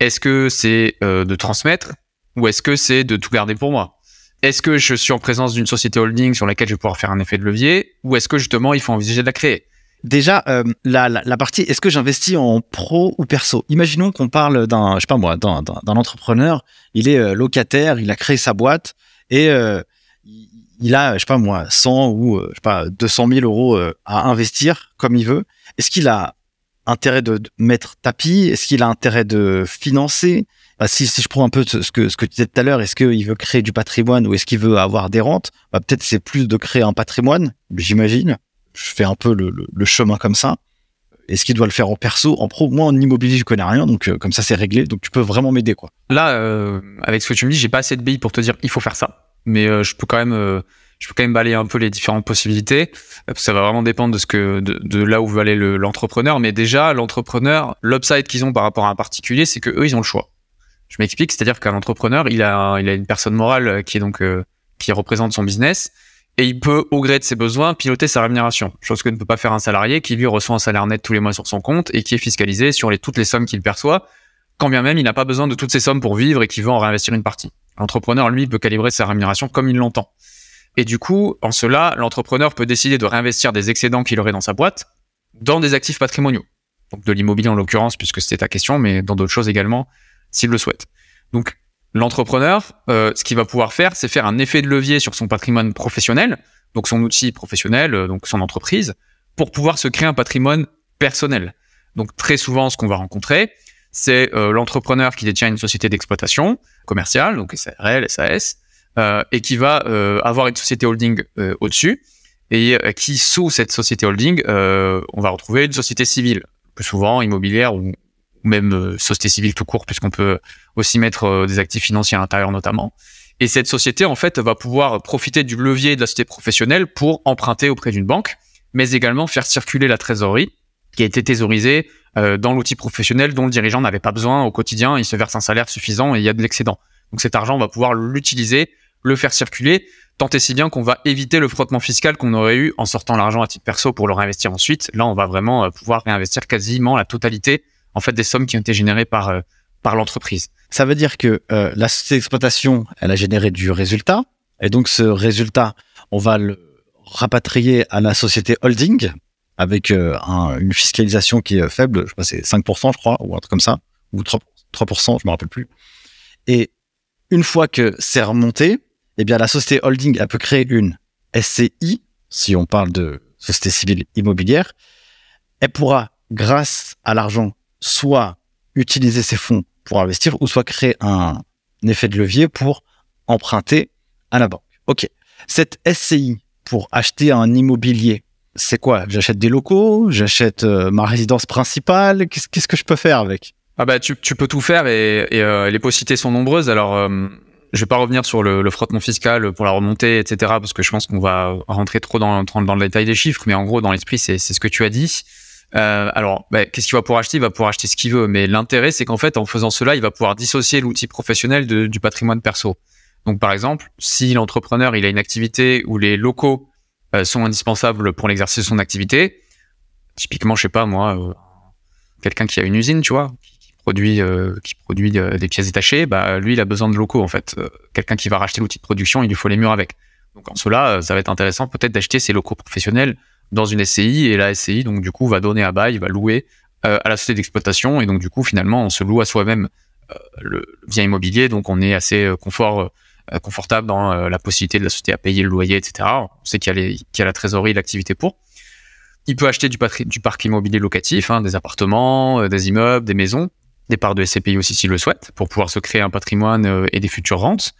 Speaker 2: Est-ce que c'est de transmettre ou est-ce que c'est de tout garder pour moi? Est-ce que je suis en présence d'une société holding sur laquelle je vais pouvoir faire un effet de levier ou est-ce que justement, il faut envisager de la créer?
Speaker 1: Déjà, euh, la, la, la, partie, est-ce que j'investis en pro ou perso? Imaginons qu'on parle d'un, je sais pas moi, d'un, d'un entrepreneur. Il est euh, locataire, il a créé sa boîte et euh, il a, je sais pas moi, 100 ou je sais pas 200 000 euros à investir comme il veut. Est-ce qu'il a intérêt de, mettre tapis? Est-ce qu'il a intérêt de financer? Bah, si, si je prends un peu ce que, ce que tu disais tout à l'heure, est-ce qu'il veut créer du patrimoine ou est-ce qu'il veut avoir des rentes? Bah, Peut-être c'est plus de créer un patrimoine, j'imagine je fais un peu le, le, chemin comme ça. Est-ce qu'il doit le faire en perso, en pro Moi, en immobilier, je connais rien, donc euh, comme ça, c'est réglé. Donc, tu peux vraiment m'aider, quoi.
Speaker 2: Là, euh, avec ce que tu me dis, j'ai pas assez de billes pour te dire il faut faire ça, mais euh, je peux quand même, je peux quand même balayer un peu les différentes possibilités. Ça va vraiment dépendre de ce que, de, là où veut aller l'entrepreneur. mais déjà, l'entrepreneur, l'upside qu'ils ont par rapport à un particulier, c'est que eux, ils ont le choix. Je m'explique, c'est-à-dire qu'un entrepreneur, il a, il a une personne morale qui est donc qui représente son business et il peut, au gré de ses besoins, piloter sa rémunération. Chose que ne peut pas faire un salarié qui, lui, reçoit un salaire net tous les mois sur son compte et qui est fiscalisé sur les, toutes les sommes qu'il perçoit, quand bien même il n'a pas besoin de toutes ces sommes pour vivre et qu'il veut en réinvestir une partie. L'entrepreneur, lui, peut calibrer sa rémunération comme il l'entend. Et du coup, en cela, l'entrepreneur peut décider de réinvestir des excédents qu'il aurait dans sa boîte dans des actifs patrimoniaux. Donc de l'immobilier en l'occurrence, puisque c'était ta question, mais dans d'autres choses également, s'il le souhaite. Donc L'entrepreneur, euh, ce qu'il va pouvoir faire, c'est faire un effet de levier sur son patrimoine professionnel, donc son outil professionnel, euh, donc son entreprise, pour pouvoir se créer un patrimoine personnel. Donc très souvent, ce qu'on va rencontrer, c'est euh, l'entrepreneur qui détient une société d'exploitation commerciale, donc SARL, SAS, et qui va avoir une société holding au-dessus, et qui sous cette société holding, on va retrouver une société civile, plus souvent immobilière ou, ou même euh, société civile tout court, puisqu'on peut aussi mettre euh, des actifs financiers à l'intérieur notamment. Et cette société, en fait, va pouvoir profiter du levier de la société professionnelle pour emprunter auprès d'une banque, mais également faire circuler la trésorerie qui a été thésaurisée euh, dans l'outil professionnel dont le dirigeant n'avait pas besoin au quotidien. Il se verse un salaire suffisant et il y a de l'excédent. Donc cet argent, on va pouvoir l'utiliser, le faire circuler, tant et si bien qu'on va éviter le frottement fiscal qu'on aurait eu en sortant l'argent à titre perso pour le réinvestir ensuite. Là, on va vraiment pouvoir réinvestir quasiment la totalité en fait des sommes qui ont été générées par euh, par l'entreprise.
Speaker 1: Ça veut dire que euh, la société d'exploitation, elle a généré du résultat, et donc ce résultat, on va le rapatrier à la société holding avec euh, une fiscalisation qui est faible, je sais pas, c'est 5%, je crois, ou un truc comme ça, ou 3%, 3% je me rappelle plus. Et une fois que c'est remonté, eh bien la société holding, elle peut créer une SCI, si on parle de société civile immobilière, elle pourra, grâce à l'argent soit utiliser ces fonds pour investir ou soit créer un, effet de levier pour emprunter à la banque. Ok. Cette SCI pour acheter un immobilier, c'est quoi? J'achète des locaux, j'achète euh, ma résidence principale? Qu'est-ce que je peux faire avec?
Speaker 2: Ah bah tu, peux tout faire et, euh, les possibilités sont nombreuses. Alors euh, je vais pas revenir sur le, frottement fiscal pour la remontée, etc. Parce que je pense qu'on va rentrer trop dans, le détail des chiffres. Mais en gros, dans l'esprit, c'est ce que tu as dit. Alors, bah, qu'est-ce qu'il va pouvoir acheter? Il va pouvoir acheter ce qu'il veut. Mais l'intérêt, c'est qu'en fait, en faisant cela, il va pouvoir dissocier l'outil professionnel du patrimoine perso. Donc, par exemple, si l'entrepreneur il a une activité où les locaux euh, sont indispensables pour l'exercice de son activité. Typiquement, je sais pas moi, euh, quelqu'un qui a une usine, tu vois, qui, produit, euh, qui produit des pièces détachées, bah lui, il a besoin de locaux en fait. quelqu'un qui va racheter l'outil de production, il lui faut les murs avec. Donc en cela, ça va être intéressant peut-être d'acheter ses locaux professionnels dans une SCI et la SCI donc du coup va donner à bail, va louer à la société d'exploitation et donc du coup finalement on se loue à soi-même le bien immobilier donc on est assez confort euh, confortable dans euh, la possibilité de la société à payer le loyer, etc. On sait qu'il y, a la trésorerie, l'activité pour. Il peut acheter du, du parc immobilier locatif, hein, des appartements, euh, des immeubles, des maisons, des parts de SCPI aussi s'il le souhaite, pour pouvoir se créer un patrimoine et des futures rentes.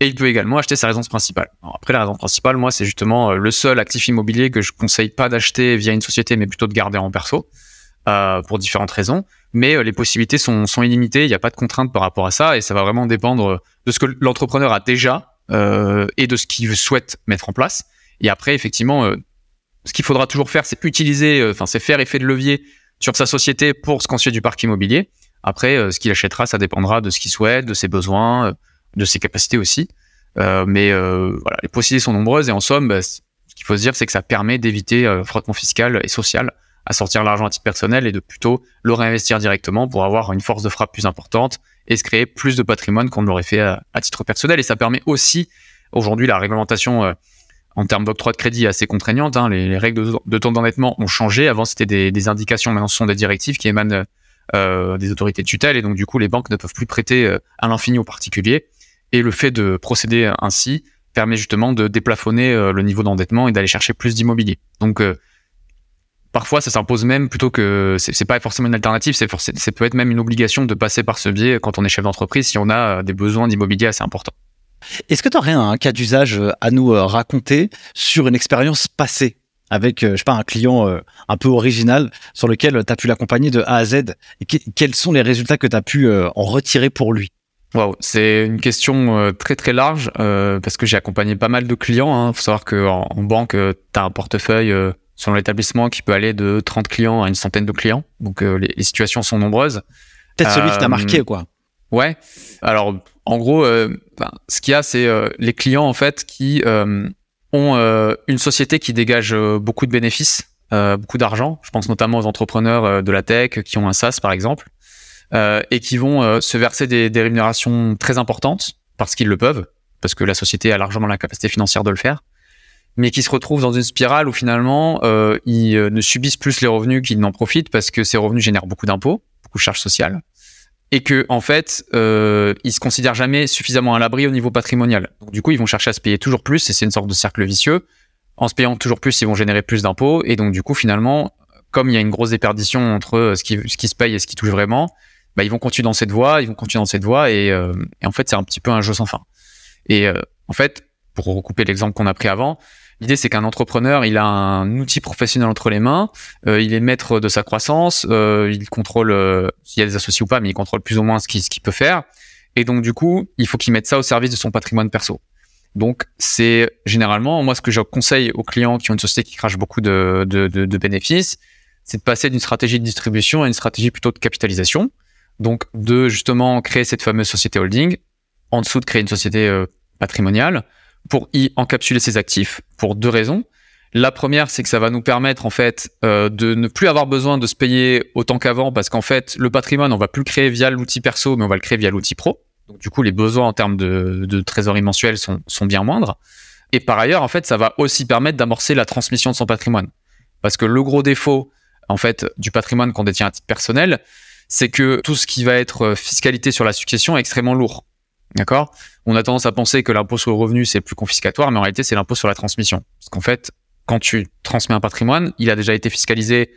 Speaker 2: Et il peut également acheter sa résidence principale. après, la résidence principale, moi, c'est justement le seul actif immobilier que je conseille pas d'acheter via une société, mais plutôt de garder en perso, euh, pour différentes raisons mais euh, les possibilités sont, sont illimitées. Il n'y a pas de contraintes par rapport à ça et ça va vraiment dépendre de ce que l'entrepreneur a déjà euh, et de ce qu'il souhaite mettre en place. Et après, effectivement, euh, ce qu'il faudra toujours faire, c'est utiliser, euh, enfin, c'est faire effet de levier sur sa société pour se constituer du parc immobilier. Après, ce qu'il achètera, ça dépendra de ce qu'il souhaite, de ses besoins, de ses capacités aussi. mais voilà, les possibilités sont nombreuses et en somme, bah, ce qu'il faut se dire, c'est que ça permet d'éviter le frottement fiscal et social à sortir l'argent à titre personnel et de plutôt le réinvestir directement pour avoir une force de frappe plus importante et se créer plus de patrimoine qu'on ne l'aurait fait à, titre personnel. Et ça permet aussi, aujourd'hui, la réglementation euh, en termes d'octroi de crédit est assez contraignante. Hein. Les, règles de, temps d'endettement ont changé. Avant, c'était des, indications, maintenant ce sont des directives qui émanent euh, des autorités de tutelle. Et donc, du coup, les banques ne peuvent plus prêter euh, à l'infini aux particuliers. Et le fait de procéder ainsi permet justement de déplafonner le niveau d'endettement et d'aller chercher plus d'immobilier. Donc, parfois ça s'impose même plutôt que c'est pas forcément une alternative, c'est peut être même une obligation de passer par ce biais quand on est chef d'entreprise si on a euh, des besoins d'immobilier assez importants.
Speaker 1: Est-ce que tu aurais un cas d'usage euh, à nous euh, raconter sur une expérience passée avec, je sais pas, un client un peu original sur lequel tu as pu l'accompagner de A à Z quels sont les résultats que tu as pu en retirer pour lui?
Speaker 2: Wow, c'est une question très très large parce que j'ai accompagné pas mal de clients. Il hein. faut savoir qu'en en banque, tu as un portefeuille selon l'établissement qui peut aller de 30 clients à une centaine de clients. Donc euh, les, situations sont nombreuses.
Speaker 1: Peut-être celui qui t'a marqué, quoi.
Speaker 2: Ouais. Alors en gros, euh, ce qu'il y a, c'est euh, les clients en fait qui ont une société qui dégage beaucoup de bénéfices, beaucoup d'argent. Je pense notamment aux entrepreneurs de la tech qui ont un SaaS par exemple, et qui vont se verser des, des rémunérations très importantes parce qu'ils le peuvent, parce que la société a largement la capacité financière de le faire mais qui se retrouvent dans une spirale où finalement euh, ils euh, ne subissent plus les revenus qu'ils n'en profitent parce que ces revenus génèrent beaucoup d'impôts, beaucoup de charges sociales, et que en fait euh, ils se considèrent jamais suffisamment à l'abri au niveau patrimonial. Donc du coup ils vont chercher à se payer toujours plus et c'est une sorte de cercle vicieux. En se payant toujours plus, ils vont générer plus d'impôts et donc du coup finalement comme il y a une grosse déperdition entre euh, ce qui, ce qui se paye et ce qui touche vraiment, bah, ils vont continuer dans cette voie, ils vont continuer dans cette voie et, euh, et en fait c'est un petit peu un jeu sans fin. Et en fait, pour recouper l'exemple qu'on a pris avant, L'idée, c'est qu'un entrepreneur, il a un outil professionnel entre les mains, euh, il est maître de sa croissance, euh, il contrôle euh, s'il y a des associés ou pas, mais il contrôle plus ou moins ce qu'il qu'il peut faire. Et donc, du coup, il faut qu'il mette ça au service de son patrimoine perso. Donc, c'est généralement, moi, ce que je conseille aux clients qui ont une société qui crache beaucoup de, de, de bénéfices, c'est de passer d'une stratégie de distribution à une stratégie plutôt de capitalisation. Donc, de justement créer cette fameuse société holding, en dessous de créer une société patrimoniale, pour y encapsuler ses actifs pour deux raisons. La première, c'est que ça va nous permettre en fait euh, de ne plus avoir besoin de se payer autant qu'avant parce qu'en fait le patrimoine on va plus le créer via l'outil perso mais on va le créer via l'outil pro. Donc du coup les besoins en termes de, de trésorerie mensuelle sont, sont bien moindres. Et par ailleurs en fait ça va aussi permettre d'amorcer la transmission de son patrimoine parce que le gros défaut en fait du patrimoine qu'on détient à titre personnel, c'est que tout ce qui va être fiscalité sur la succession est extrêmement lourd. D'accord? On a tendance à penser que l'impôt sur le revenu, c'est plus confiscatoire, mais en réalité, c'est l'impôt sur la transmission. Parce qu'en fait, quand tu transmets un patrimoine, il a déjà été fiscalisé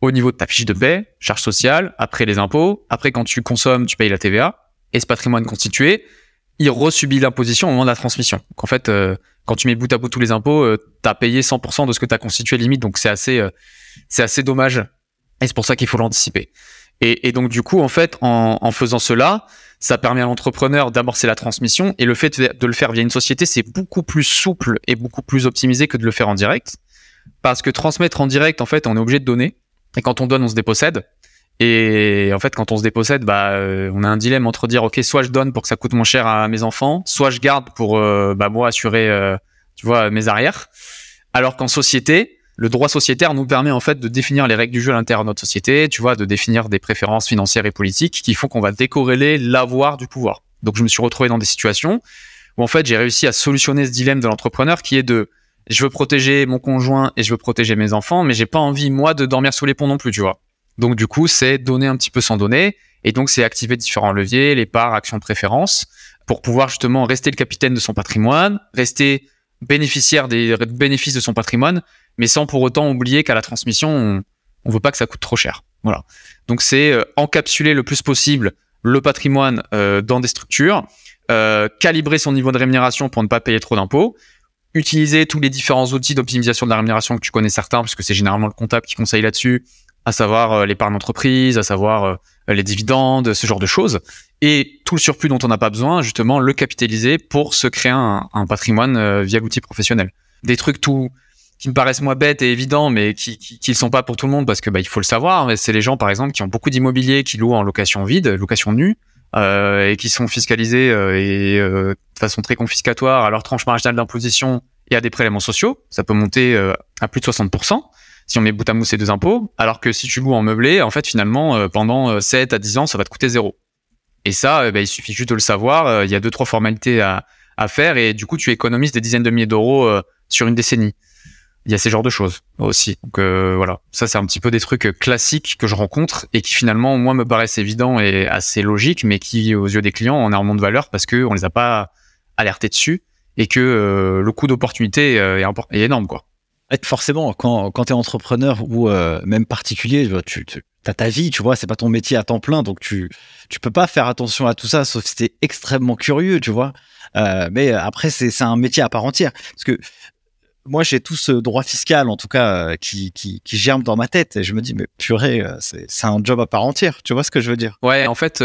Speaker 2: au niveau de ta fiche de paie, charge sociale, après les impôts, après quand tu consommes, tu payes la TVA, et ce patrimoine constitué, il resubit l'imposition au moment de la transmission. Donc en fait, euh, quand tu mets bout à bout tous les impôts, euh, tu as payé 100% de ce que tu as constitué limite, donc c'est assez, euh, c'est assez dommage. Et c'est pour ça qu'il faut l'anticiper. Et, et, donc du coup, en fait, en, en faisant cela, ça permet à l'entrepreneur d'amorcer la transmission, et le fait de le faire via une société, c'est beaucoup plus souple et beaucoup plus optimisé que de le faire en direct, parce que transmettre en direct, en fait, on est obligé de donner, et quand on donne, on se dépossède. Et en fait, quand on se dépossède, bah, euh, on a un dilemme entre dire, ok, soit je donne pour que ça coûte moins cher à mes enfants, soit je garde pour euh, bah, moi assurer, euh, tu vois, mes arrières. Alors qu'en société, le droit sociétaire nous permet en fait de définir les règles du jeu à l'intérieur de notre société, tu vois, de définir des préférences financières et politiques qui font qu'on va décorréler l'avoir du pouvoir. Donc, je me suis retrouvé dans des situations où en fait, j'ai réussi à solutionner ce dilemme de l'entrepreneur qui est de je veux protéger mon conjoint et je veux protéger mes enfants, mais j'ai pas envie moi de dormir sous les ponts non plus, tu vois. Donc du coup, c'est donner un petit peu sans donner. Et donc, c'est activer différents leviers, les parts, actions de préférence, pour pouvoir justement rester le capitaine de son patrimoine, rester bénéficiaire des bénéfices de son patrimoine, mais sans pour autant oublier qu'à la transmission, on, on veut pas que ça coûte trop cher. Voilà. Donc c'est euh, encapsuler le plus possible le patrimoine euh, dans des structures, euh, calibrer son niveau de rémunération pour ne pas payer trop d'impôts, utiliser tous les différents outils d'optimisation de la rémunération que tu connais certains, puisque c'est généralement le comptable qui conseille là-dessus, à savoir euh, l'épargne d'entreprise, à savoir euh, les dividendes, ce genre de choses. Et tout le surplus dont on n'a pas besoin, justement, le capitaliser pour se créer un, un patrimoine euh, via l'outil professionnel. Des trucs tout qui me paraissent moins bêtes et évidents, mais qui qui, qui sont pas pour tout le monde parce que bah, il faut le savoir. Mais c'est les gens, par exemple, qui ont beaucoup d'immobilier, qui louent en location vide, location nue, euh, et qui sont fiscalisés euh, et euh, de façon très confiscatoire à leur tranche marginale d'imposition et à des prélèvements sociaux. Ça peut monter à plus de 60% si on met bout à bout ces deux impôts, alors que si tu loues en meublé, en fait, finalement, euh, pendant 7 à 10 ans, ça va te coûter zéro. Et ça, euh, bah, il suffit juste de le savoir. Euh, il y a deux, trois formalités à, à, faire et du coup, tu économises des dizaines de milliers d'euros sur une décennie. Il y a ces genres de choses aussi. Donc voilà, ça c'est un petit peu des trucs classiques que je rencontre et qui finalement moi me paraissent évidents et assez logiques, mais qui aux yeux des clients ont énormément de valeur parce que on les a pas alertés dessus et que le coût d'opportunité est, est énorme quoi
Speaker 1: forcément, quand, quand tu entrepreneur ou euh, même particulier, tu, tu as ta vie, tu vois, c'est pas ton métier à temps plein, donc tu tu peux pas faire attention à tout ça, sauf si t'es extrêmement curieux, tu vois. Euh, mais après, c'est un métier à part entière, parce que moi, j'ai tout ce droit fiscal, en tout cas, euh, qui, germe dans ma tête, et je me dis, mais purée, c'est un job à part entière, tu vois ce que je veux dire?
Speaker 2: Ouais, en fait,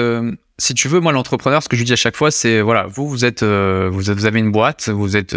Speaker 2: si tu veux, moi, l'entrepreneur, ce que je dis à chaque fois, c'est, voilà, vous, vous êtes, vous, avez une boîte, vous êtes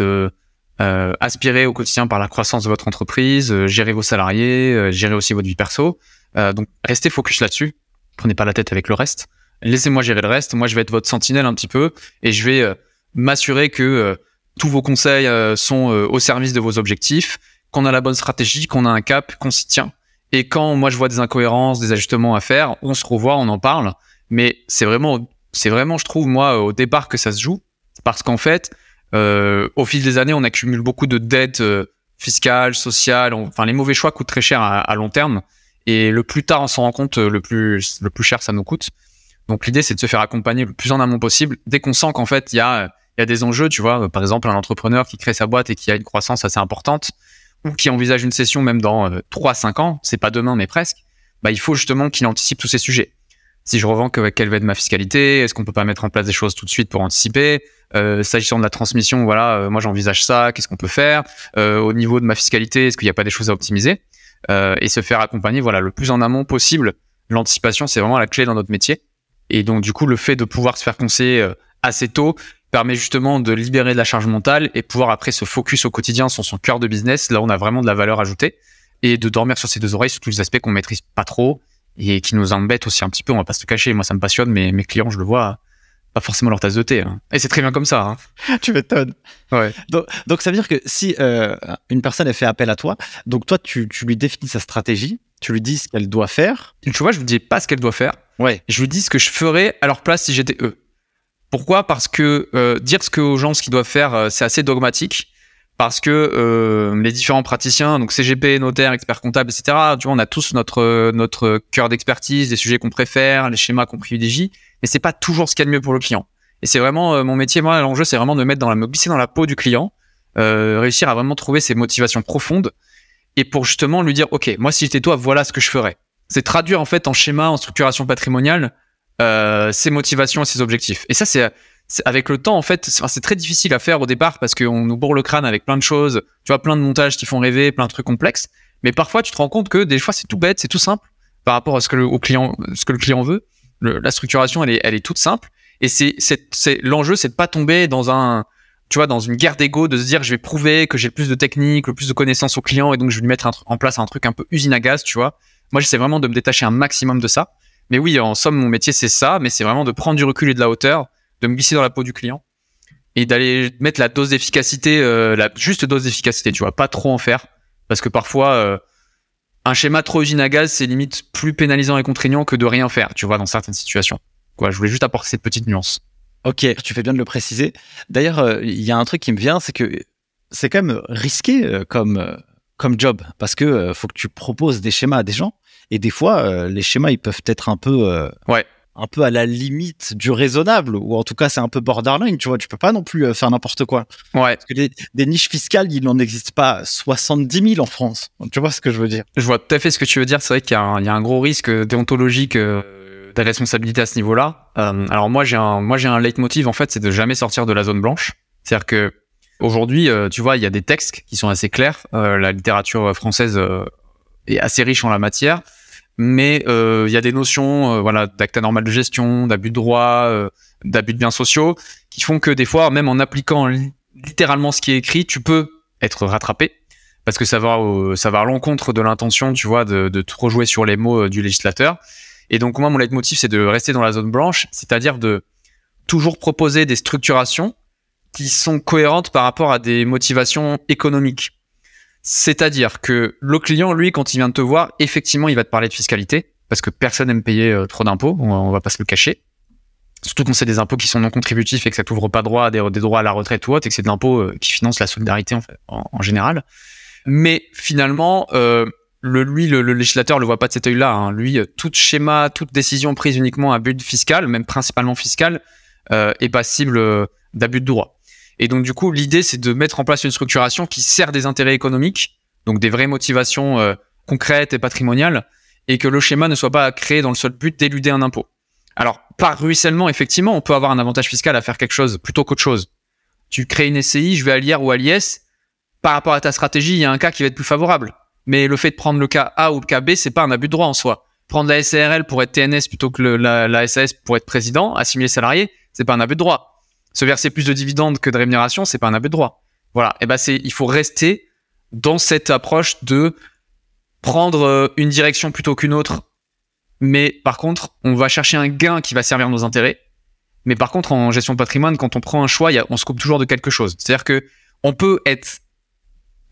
Speaker 2: euh, aspirer au quotidien par la croissance de votre entreprise, euh, gérer vos salariés, euh, gérer aussi votre vie perso. Euh, donc restez focus là-dessus. Prenez pas la tête avec le reste. Laissez-moi gérer le reste. Moi, je vais être votre sentinelle un petit peu et je vais m'assurer que tous vos conseils sont au service de vos objectifs, qu'on a la bonne stratégie, qu'on a un cap, qu'on s'y tient. Et quand moi je vois des incohérences, des ajustements à faire, on se revoit, on en parle. Mais c'est vraiment, c'est vraiment, je trouve moi au départ que ça se joue, parce qu'en fait, euh, au fil des années, on accumule beaucoup de dettes euh, fiscales, sociales. enfin, les mauvais choix coûtent très cher à, long terme. Et le plus tard on s'en rend compte, le plus, le plus cher ça nous coûte. Donc l'idée, c'est de se faire accompagner le plus en amont possible. Dès qu'on sent qu'en fait, il y a, y a des enjeux, tu vois, par exemple, un entrepreneur qui crée sa boîte et qui a une croissance assez importante, ou qui envisage une session même dans euh, 3-5 ans, c'est pas demain, mais presque, bah, il faut justement qu'il anticipe tous ces sujets si je revends, quelle va être ma fiscalité Est-ce qu'on peut pas mettre en place des choses tout de suite pour anticiper euh, S'agissant de la transmission, voilà, euh, moi j'envisage ça. Qu'est-ce qu'on peut faire euh, Au niveau de ma fiscalité, est-ce qu'il n'y a pas des choses à optimiser euh, Et se faire accompagner, voilà, le plus en amont possible. L'anticipation, c'est vraiment la clé dans notre métier. Et donc du coup, le fait de pouvoir se faire conseiller euh, assez tôt permet justement de libérer de la charge mentale et pouvoir après se focus au quotidien sur son cœur de business. Là, on a vraiment de la valeur ajoutée et de dormir sur ses deux oreilles sur tous les aspects qu'on maîtrise pas trop et qui nous embête aussi un petit peu. On va pas se cacher. Moi, ça me passionne, mais mes clients, je le vois, pas forcément leur tasse de thé. Hein. Et c'est très bien comme ça.
Speaker 1: Hein. tu m'étonnes.
Speaker 2: Ouais.
Speaker 1: Donc, donc, ça veut dire que si euh, une personne a fait appel à toi, donc toi, tu, tu lui définis sa stratégie, tu lui dis ce qu'elle doit faire.
Speaker 2: Tu vois, je vous dis pas ce qu'elle doit faire.
Speaker 1: Ouais.
Speaker 2: Je lui dis ce que je ferais à leur place si j'étais eux. Pourquoi? Parce que euh, dire ce que aux gens ce qu'ils doivent faire, euh, c'est assez dogmatique parce que euh, les différents praticiens, donc CGP, notaire, expert comptable, etc. Tu vois, on a tous notre notre cœur d'expertise, des sujets qu'on préfère, les schémas qu'on privilégie, mais c'est pas toujours ce qu'il y a de mieux pour le client. Et c'est vraiment euh, mon métier, moi, l'enjeu, c'est vraiment de mettre dans la, me glisser dans la peau du client, euh, réussir à vraiment trouver ses motivations profondes, et pour justement lui dire, ok, moi si j'étais toi, voilà ce que je ferais. c'est traduire en fait en schéma, en structuration patrimoniale, euh, ses motivations et ses objectifs. Et ça, c'est avec le temps en fait, c'est très difficile à faire au départ parce qu'on nous bourre le crâne avec plein de choses, tu vois, plein de montages qui font rêver, plein de trucs complexes. Mais parfois, tu te rends compte que des fois, c'est tout bête, c'est tout simple par rapport à ce que le, au client, ce que le client veut. la structuration, elle est, elle est toute simple. Et c'est, c'est, l'enjeu, c'est de pas tomber dans un, tu vois, dans une guerre d'ego, de se dire, je vais prouver que j'ai le plus de technique, le plus de connaissances au client, et donc je vais lui mettre en place un truc un peu usine à gaz, tu vois. Moi, j'essaie vraiment de me détacher un maximum de ça. Mais oui, en somme, mon métier, c'est ça, mais c'est vraiment de prendre du recul et de la hauteur, de me glisser dans la peau du client et d'aller mettre la dose d'efficacité, euh, la juste dose d'efficacité, tu vois, pas trop en faire. Parce que parfois, euh, un schéma trop usine à gaz, c'est limite plus pénalisant et contraignant que de rien faire, tu vois, dans certaines situations. Quoi, je voulais juste apporter cette petite nuance.
Speaker 1: Ok, tu fais bien de le préciser. D'ailleurs, euh, il y a un truc qui me vient, c'est que c'est quand même risqué comme comme job parce que faut que tu proposes des schémas à des gens et des fois les schémas ils peuvent être un peu
Speaker 2: ouais.
Speaker 1: un peu à la limite du raisonnable ou en tout cas c'est un peu borderline tu vois. Tu peux pas non plus faire n'importe quoi.
Speaker 2: Ouais.
Speaker 1: Parce que des, niches fiscales il n'en existe pas 70 000 en France. Tu vois ce que je veux dire?
Speaker 2: Je vois tout à fait ce que tu veux dire. C'est vrai qu'il y, y, a un gros risque déontologique des responsabilités à ce niveau-là. Euh, alors moi j'ai un moi j'ai un leitmotiv en fait, c'est de jamais sortir de la zone blanche. C'est-à-dire que aujourd'hui, euh, tu vois, il y a des textes qui sont assez clairs. Euh, la littérature française euh, est assez riche en la matière, mais il y a des notions, voilà, d'acte anormal de gestion, d'abus de droit, d'abus de biens sociaux, qui font que des fois, même en appliquant littéralement ce qui est écrit, tu peux être rattrapé parce que ça va ça va à l'encontre de l'intention, tu vois, de, de trop jouer sur les mots du législateur. Et donc moi, mon leitmotiv, c'est de rester dans la zone blanche, c'est-à-dire de toujours proposer des structurations qui sont cohérentes par rapport à des motivations économiques. C'est-à-dire que le client, lui, quand il vient de te voir, effectivement, il va te parler de fiscalité, parce que personne n'aime payer euh, trop d'impôts, on, va pas se le cacher. Surtout quand c'est des impôts qui sont non contributifs et que ça t'ouvre pas droit à des, droits à la retraite ou autre, et que c'est des impôts euh, qui financent la solidarité en, général. Mais finalement, euh, lui, le, législateur le voit pas de cet œil-là. Hein. Lui, tout schéma, toute décision prise uniquement à but fiscal, même principalement fiscal, euh, est passible d'abus de droit. Et donc, du coup, l'idée, c'est de mettre en place une structuration qui sert des intérêts économiques, donc des vraies motivations euh, concrètes et patrimoniales, et que le schéma ne soit pas créé dans le seul but d'éluder un impôt. Alors, par ruissellement, effectivement, on peut avoir un avantage fiscal à faire quelque chose plutôt qu'autre chose. Tu crées une SCI, je vais à l'IR ou à l'IS, par rapport à ta stratégie, il y a un cas qui va être plus favorable. Mais le fait de prendre le cas A ou le cas B, c'est pas un abus de droit en soi. Prendre la SARL pour être TNS plutôt que la, SAS pour être président, assimiler salarié, c'est pas un abus de droit. Se verser plus de dividendes que de rémunération, c'est pas un abus de droit. Voilà. Et ben c'est, il faut rester dans cette approche de prendre euh, une direction plutôt qu'une autre. Mais par contre, on va chercher un gain qui va servir nos intérêts. Mais par contre, en gestion de patrimoine, quand on prend un choix, on se coupe toujours de quelque chose. C'est-à-dire que on peut être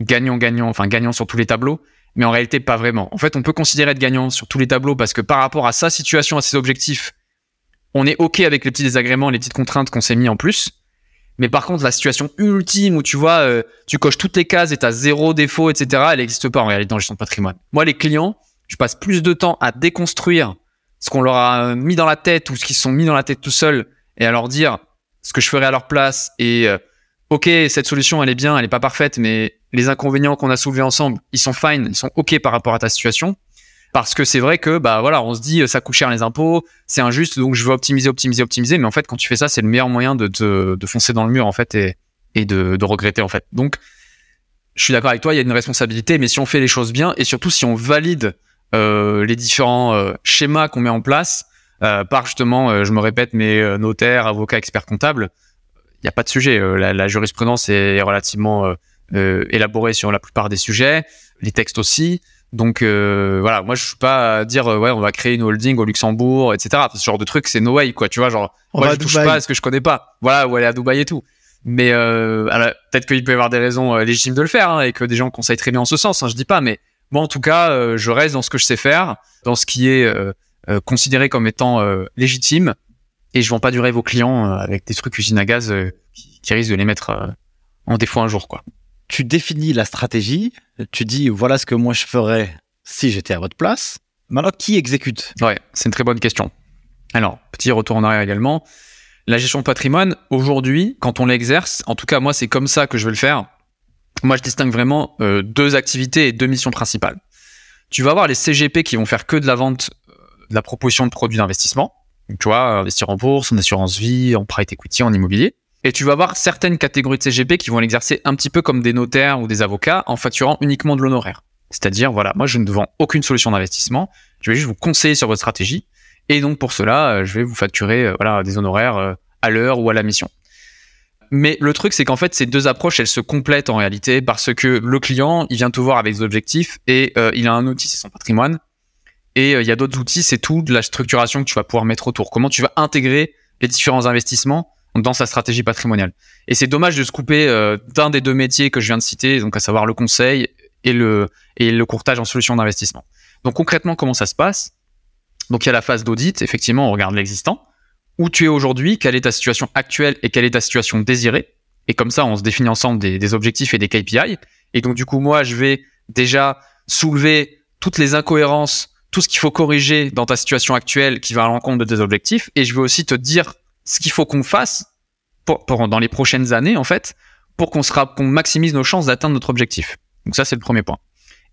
Speaker 2: gagnant-gagnant, enfin gagnant sur tous les tableaux, mais en réalité pas vraiment. En fait, on peut considérer être gagnant sur tous les tableaux parce que par rapport à sa situation, à ses objectifs, on est OK avec les petits désagréments, les petites contraintes qu'on s'est mis en plus. Mais par contre, la situation ultime où tu vois, euh, tu coches toutes les cases et t'as zéro défaut, etc., elle n'existe pas en réalité dans gestion de patrimoine. Moi, les clients, je passe plus de temps à déconstruire ce qu'on leur a mis dans la tête ou ce qu'ils se sont mis dans la tête tout seuls et à leur dire ce que je ferais à leur place et euh, ok, cette solution, elle est bien, elle est pas parfaite, mais les inconvénients qu'on a soulevés ensemble, ils sont fine, ils sont ok par rapport à ta situation. Parce que c'est vrai que, bah voilà, on se dit, ça coûte cher les impôts, c'est injuste, donc je veux optimiser, optimiser, optimiser. Mais en fait, quand tu fais ça, c'est le meilleur moyen de te, de foncer dans le mur, en fait, et, et de, de regretter, en fait. Donc, je suis d'accord avec toi, il y a une responsabilité, mais si on fait les choses bien, et surtout si on valide euh, les différents euh, schémas qu'on met en place, euh, par justement, euh, je me répète, mes euh, notaires, avocats, experts comptables, il n'y a pas de sujet. Euh, la, la, jurisprudence est relativement élaborée sur la plupart des sujets, les textes aussi. Donc voilà, moi je suis pas à dire ouais on va créer une holding au Luxembourg, etc. Ce genre de truc c'est no way quoi, tu vois genre moi je touche pas à ce que je connais pas. Voilà ou aller à Dubaï et tout. Mais euh, peut-être qu'il peut y avoir des raisons légitimes de le faire hein, et que des gens conseillent très bien en ce sens. Hein, je dis pas, mais moi en tout cas je reste dans ce que je sais faire, dans ce qui est considéré comme étant légitime et je vends pas du rêve aux clients euh, avec des trucs usine à gaz euh, qui, qui, risquent de les mettre euh, en défaut un jour, quoi.
Speaker 1: Tu définis la stratégie, tu dis voilà ce que moi je ferais si j'étais à votre place. Maintenant, qui exécute?
Speaker 2: Ouais, c'est une très bonne question. Alors, petit retour en arrière également. La gestion de patrimoine, aujourd'hui, quand on l'exerce, en tout cas moi c'est comme ça que je vais le faire. Moi je distingue vraiment euh, deux activités et deux missions principales. tu vas avoir les CGP qui vont faire que de la vente, euh, de la proposition de produits d'investissement. Tu vois, investir en bourse, en assurance vie, en private equity, en immobilier. Et tu vas avoir certaines catégories de CGP qui vont l'exercer un petit peu comme des notaires ou des avocats en facturant uniquement de l'honoraire. C'est-à-dire, voilà, moi je ne vends aucune solution d'investissement, je vais juste vous conseiller sur votre stratégie. Et donc pour cela, euh, je vais vous facturer euh, voilà, des honoraires euh, à l'heure ou à la mission. Mais le truc, c'est qu'en fait, ces deux approches, elles se complètent en réalité parce que le client, il vient te voir avec des objectifs et il a un outil, c'est son patrimoine. Et il y a d'autres outils, c'est tout de la structuration que tu vas pouvoir mettre autour. Comment tu vas intégrer les différents investissements dans sa stratégie patrimoniale. Et c'est dommage de se couper d'un des deux métiers que je viens de citer, donc à savoir le conseil et le, et le courtage en solutions d'investissement. Donc concrètement, comment ça se passe? Donc il y a la phase d'audit, effectivement, on regarde l'existant, où tu es aujourd'hui, quelle est ta situation actuelle et quelle est ta situation désirée? Et comme ça, on se définit ensemble des, des objectifs et des KPI. Et donc du coup, moi, je vais déjà soulever toutes les incohérences, tout ce qu'il faut corriger dans ta situation actuelle qui va à l'encontre de tes objectifs. Et je vais aussi te dire ce qu'il faut qu'on fasse pour, pour, dans les prochaines années, en fait, pour qu'on qu'on maximise nos chances d'atteindre notre objectif. Donc ça, c'est le premier point.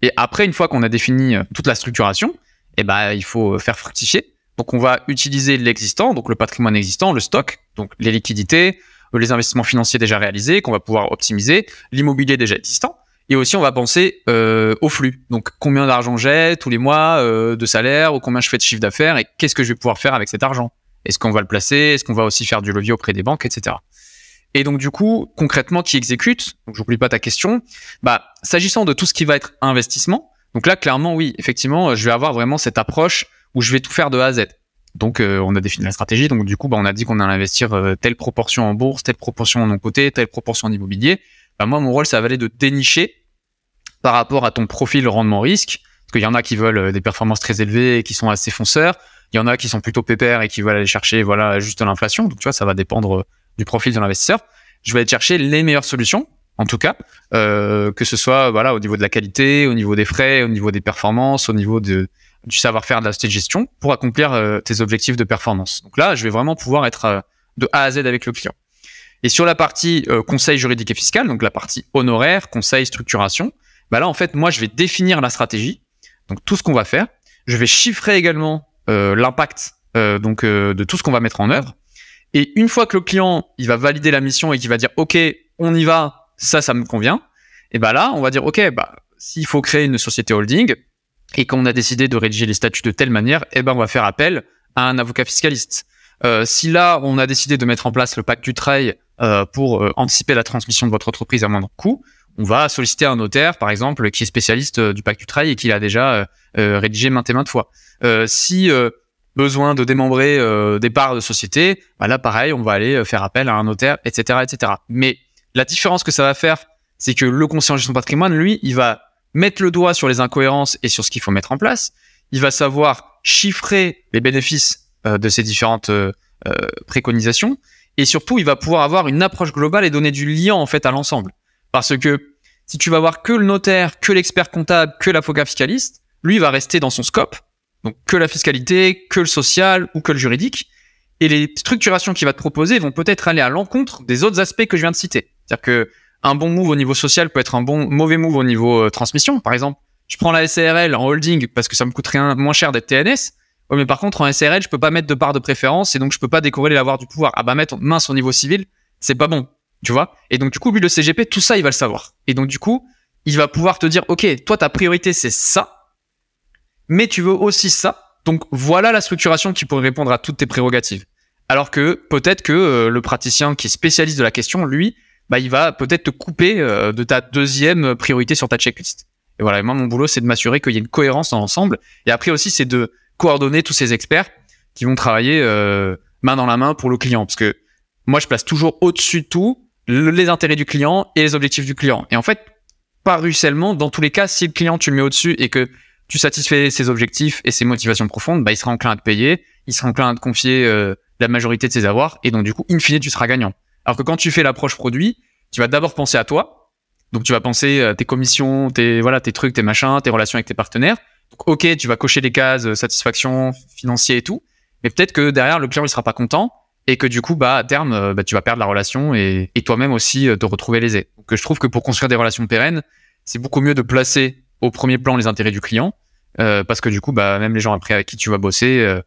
Speaker 2: Et après, une fois qu'on a défini euh, toute la structuration, eh ben, il faut euh, faire fructifier. Donc, on va utiliser l'existant, donc le patrimoine existant, le stock, donc les liquidités, euh, les investissements financiers déjà réalisés qu'on va pouvoir optimiser, l'immobilier déjà existant. Et aussi, on va penser euh, au flux. Donc, combien d'argent j'ai tous les mois euh, de salaire, ou combien je fais de chiffre d'affaires, et qu'est-ce que je vais pouvoir faire avec cet argent Est-ce qu'on va le placer? Est-ce qu'on va aussi faire du levier auprès des banques, etc. Et donc du coup, concrètement, qui exécute? Donc j'oublie pas ta question. Bah, s'agissant de tout ce qui va être investissement, donc là clairement oui, effectivement, je vais avoir vraiment cette approche où je vais tout faire de A à Z. Donc euh, on a défini la stratégie. Donc du coup, bah, on a dit qu'on allait investir euh, telle proportion en bourse, telle proportion en non-côté, telle proportion en immobilier. Bah, moi, mon rôle, ça va aller de dénicher par rapport à ton profil rendement risque. Parce qu'il y en a qui veulent euh, des performances très élevées et qui sont assez fonceurs. Il y en a qui sont plutôt pépères et qui veulent aller chercher voilà juste l'inflation. Donc tu vois, ça va dépendre du profil de l'investisseur. Je vais aller chercher les meilleures solutions, en tout cas, euh, que ce soit voilà au niveau de la qualité, au niveau des frais, au niveau des performances, au niveau de, du savoir-faire de la gestion pour accomplir euh, tes objectifs de performance. Donc là, je vais vraiment pouvoir être euh, de A à Z avec le client. Et sur la partie euh, conseil juridique et fiscal, donc la partie honoraire, conseil, structuration, bah là en fait, moi je vais définir la stratégie, donc tout ce qu'on va faire. Je vais chiffrer également l'impact donc de tout ce qu'on va mettre en œuvre. Et une fois que le client, il va valider la mission et qu'il va dire, OK, on y va, ça, ça me convient. Et ben là, on va dire, OK, bah, s'il faut créer une société holding et qu'on a décidé de rédiger les statuts de telle manière, et ben, on va faire appel à un avocat fiscaliste. Euh, si là, on a décidé de mettre en place le pacte du trail euh, pour euh, anticiper la transmission de votre entreprise à moindre coût, on va solliciter un notaire, par exemple, qui est spécialiste euh, du pacte du trail et qui l'a déjà euh, rédigé maintes et maintes fois. Si besoin de démembrer euh, des parts de société, bah là pareil, on va aller euh, faire appel à un notaire, etc., etc. Mais la différence que ça va faire, c'est que le conseiller en gestion patrimoine, lui, il va mettre le doigt sur les incohérences et sur ce qu'il faut mettre en place. Il va savoir chiffrer les bénéfices euh, de ces différentes euh, euh, préconisations et surtout, il va pouvoir avoir une approche globale et donner du lien en fait à l'ensemble. Parce que si tu vas voir que le notaire, que l'expert comptable, que l'avocat fiscaliste, lui il va rester dans son scope donc que la fiscalité, que le social ou que le juridique. Et les structurations qu'il va te proposer vont peut-être aller à l'encontre des autres aspects que je viens de citer. C'est-à-dire que un bon move au niveau social peut être un bon mauvais move au niveau euh, transmission. Par exemple, je prends la SARL en holding parce que ça me coûte rien moins cher d'être TNS. mais par contre en SARL, je peux pas mettre de part de préférence et donc je peux pas décorer l'avoir du pouvoir. Ah bah mettre mince au niveau civil, c'est pas bon, tu vois? Et donc du coup, lui le CGP, tout ça, il va le savoir. Et donc du coup, il va pouvoir te dire, ok, toi ta priorité c'est ça mais tu veux aussi ça. Donc voilà la structuration qui pourrait répondre à toutes tes prérogatives. Alors que peut-être que euh, le praticien qui est spécialiste de la question, lui, bah, il va peut-être te couper euh, de ta deuxième priorité sur ta checklist. Et voilà, moi mon boulot c'est de m'assurer qu'il y ait une cohérence dans l'ensemble. Et après aussi c'est de coordonner tous ces experts qui vont travailler euh, main dans la main pour le client. Parce que moi je place toujours au-dessus de tout les intérêts du client et les objectifs du client. Et en fait, par ruissellement, dans tous les cas, si le client tu le mets au-dessus et que tu satisfais ses objectifs et ses motivations profondes, bah, il sera enclin à te payer, il sera enclin à te confier euh, la majorité de ses avoirs, et donc du coup, in fine, tu seras gagnant. Alors que quand tu fais l'approche produit, tu vas d'abord penser à toi, donc tu vas penser à tes commissions, tes voilà, tes trucs, tes machins, tes relations avec tes partenaires. Donc, ok, tu vas cocher les cases euh, satisfaction, financier et tout, mais peut-être que derrière le client il sera pas content et que du coup bah à terme euh, bah, tu vas perdre la relation et, et toi-même aussi te retrouver lésé. Donc je trouve que pour construire des relations pérennes, c'est beaucoup mieux de placer au premier plan les intérêts du client euh, parce que du coup, bah, même les gens après avec qui tu vas bosser, euh,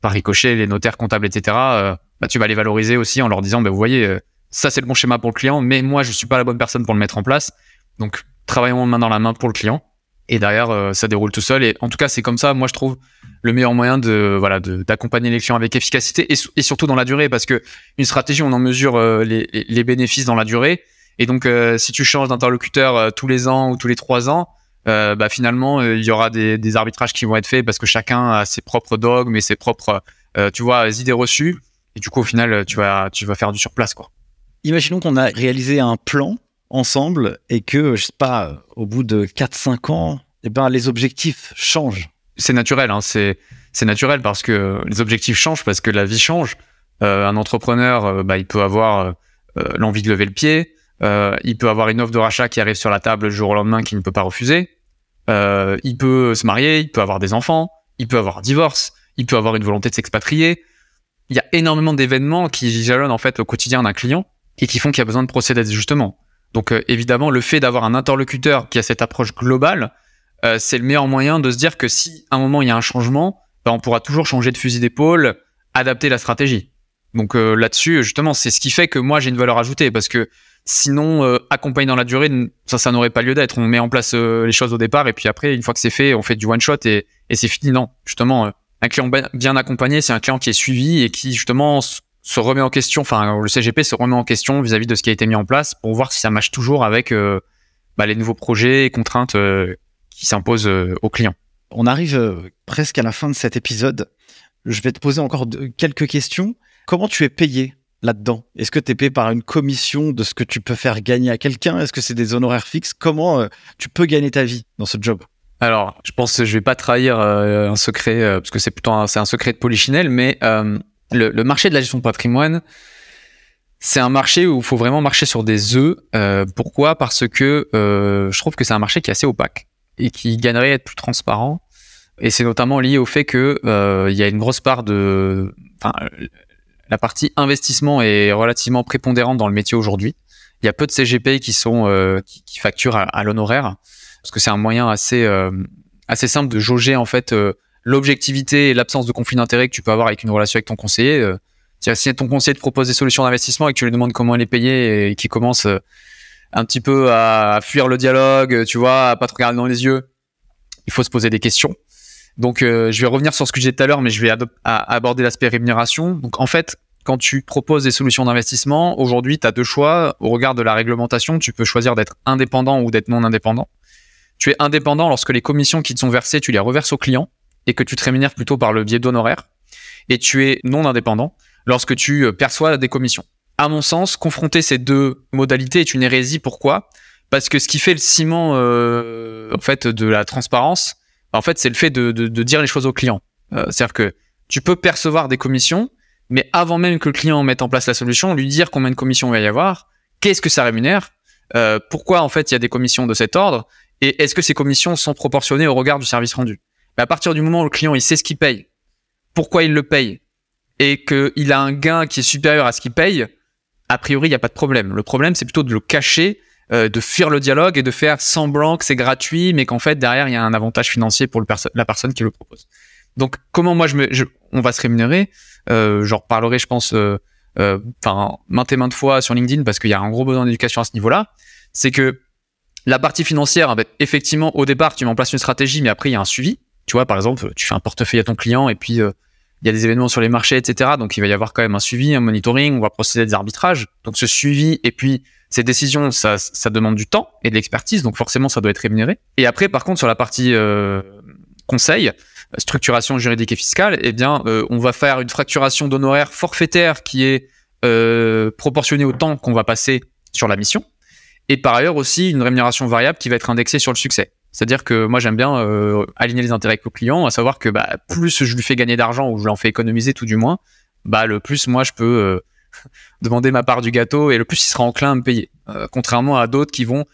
Speaker 2: par ricochet, les notaires comptables, etc., euh, bah, tu vas les valoriser aussi en leur disant, bah, vous voyez, euh, ça c'est le bon schéma pour le client, mais moi je suis pas la bonne personne pour le mettre en place. Donc travaillons main dans la main pour le client. Et derrière, ça déroule tout seul. Et en tout cas, c'est comme ça, moi je trouve le meilleur moyen de voilà de- d'accompagner les clients avec efficacité et, su- et surtout dans la durée, parce que une stratégie, on en mesure les, bénéfices dans la durée. Et donc, si tu changes d'interlocuteur tous les ans ou tous les trois ans, euh, bah, finalement, euh, il y aura des, des arbitrages qui vont être faits parce que chacun a ses propres dogmes et ses propres, euh, tu vois, idées reçues. Et du coup, au final, tu vas, tu vas faire du surplace, quoi.
Speaker 1: Imaginons qu'on a réalisé un plan ensemble et que, je sais pas, au bout de 4-5 ans, eh ben, les objectifs changent.
Speaker 2: c'est naturel, hein, c'est c'est naturel parce que les objectifs changent parce que la vie change. Euh, un entrepreneur, euh, bah, il peut avoir euh, l'envie de lever le pied, euh, il peut avoir une offre de rachat qui arrive sur la table le jour au lendemain qu'il ne peut pas refuser. Euh, il peut se marier, il peut avoir des enfants, il peut avoir un divorce, il peut avoir une volonté de s'expatrier. Il y a énormément d'événements qui jalonnent en fait le quotidien d'un client et qui font qu'il y a besoin de procéder d'ajustement. Donc euh, évidemment, le fait d'avoir un interlocuteur qui a cette approche globale, euh, c'est le meilleur moyen de se dire que si à un moment il y a un changement, bah, on pourra toujours changer de fusil d'épaule, adapter la stratégie. Donc euh, là-dessus, justement, c'est ce qui fait que moi j'ai une valeur ajoutée parce que sinon, euh, accompagner dans la durée, ça, ça n'aurait pas lieu d'être. On met en place euh, les choses au départ et puis après, une fois que c'est fait, on fait du one shot et, c'est fini. Non, justement, euh, un client bien accompagné, c'est un client qui est suivi et qui justement se remet en question. Enfin, le CGP se remet en question vis-à-vis de ce qui a été mis en place pour voir si ça marche toujours avec euh, bah, les nouveaux projets et contraintes qui s'imposent aux clients.
Speaker 1: On arrive presque à la fin de cet épisode. Je vais te poser encore quelques questions. Comment tu es payé? Là-dedans? Est-ce que tu es payé par une commission de ce que tu peux faire gagner à quelqu'un? Est-ce que c'est des honoraires fixes? Comment euh, tu peux gagner ta vie dans ce job?
Speaker 2: Alors, je pense que je vais pas trahir euh, un secret euh, parce que c'est plutôt un, un secret de polichinelle, mais le, marché de la gestion de patrimoine, c'est un marché où il faut vraiment marcher sur des œufs. Pourquoi? Parce que je trouve que c'est un marché qui est assez opaque et qui gagnerait à être plus transparent. Et c'est notamment lié au fait que il y a une grosse part de, la partie investissement est relativement prépondérante dans le métier aujourd'hui. Il y a peu de CGP qui sont euh, qui, facturent à, à l'honoraire parce que c'est un moyen assez euh, assez simple de jauger en fait euh, l'objectivité et l'absence de conflit d'intérêt que tu peux avoir avec une relation avec ton conseiller. Euh, si ton conseiller te propose des solutions d'investissement et que tu lui demandes comment elle est payée et qu'il commence euh, un petit peu à fuir le dialogue, tu vois, à pas te regarder dans les yeux, il faut se poser des questions. Donc, euh, je vais revenir sur ce que j'ai dit tout à l'heure, mais je vais aborder l'aspect rémunération. Donc, en fait, quand tu proposes des solutions d'investissement, aujourd'hui, tu as deux choix. Au regard de la réglementation, tu peux choisir d'être indépendant ou d'être non indépendant. Tu es indépendant lorsque les commissions qui te sont versées, tu les reverses au client et que tu te rémunères plutôt par le biais d'honoraires. Et tu es non indépendant lorsque tu euh, perçois des commissions. À mon sens, confronter ces deux modalités est une hérésie. Pourquoi? Parce que ce qui fait le ciment euh, en fait de la transparence, en fait, c'est le fait de, dire les choses au client. Euh, C'est-à-dire que tu peux percevoir des commissions, mais avant même que le client mette en place la solution, lui dire combien de commissions il va y avoir, qu'est-ce que ça rémunère, euh, pourquoi en fait il y a des commissions de cet ordre, et est-ce que ces commissions sont proportionnées au regard du service rendu. Mais à partir du moment où le client il sait ce qu'il paye, pourquoi il le paye, et qu'il a un gain qui est supérieur à ce qu'il paye, a priori il n'y a pas de problème. Le problème c'est plutôt de le cacher, euh, de fuir le dialogue et de faire semblant que c'est gratuit, mais qu'en fait derrière il y a un avantage financier pour la personne qui le propose. Donc comment moi je me, je- on va se rémunérer? Euh, J'en reparlerai, je pense, euh, euh, enfin maintes et maintes fois sur LinkedIn parce qu'il y a un gros besoin d'éducation à ce niveau-là. C'est que la partie financière, effectivement, au départ, tu mets en place une stratégie, mais après il y a un suivi. Tu vois, par exemple, tu fais un portefeuille à ton client et puis euh, il y a des événements sur les marchés, etc. Donc il va y avoir quand même un suivi, un monitoring. On va procéder à des arbitrages. Donc ce suivi et puis ces décisions, ça, demande du temps et de l'expertise, donc forcément ça doit être rémunéré. Et après, par contre, sur la partie euh, conseil, structuration juridique et fiscale, eh bien, euh, on va faire une fracturation d'honoraires forfaitaire qui est euh, proportionnée au temps qu'on va passer sur la mission, et par ailleurs aussi une rémunération variable qui va être indexée sur le succès. C'est-à-dire que moi j'aime bien aligner les intérêts avec le client, à savoir que bah, plus je lui fais gagner d'argent ou je l'en fais économiser tout du moins, bah le plus moi je peux demander ma part du gâteau et le plus il sera enclin à me payer. Euh, contrairement à d'autres qui vont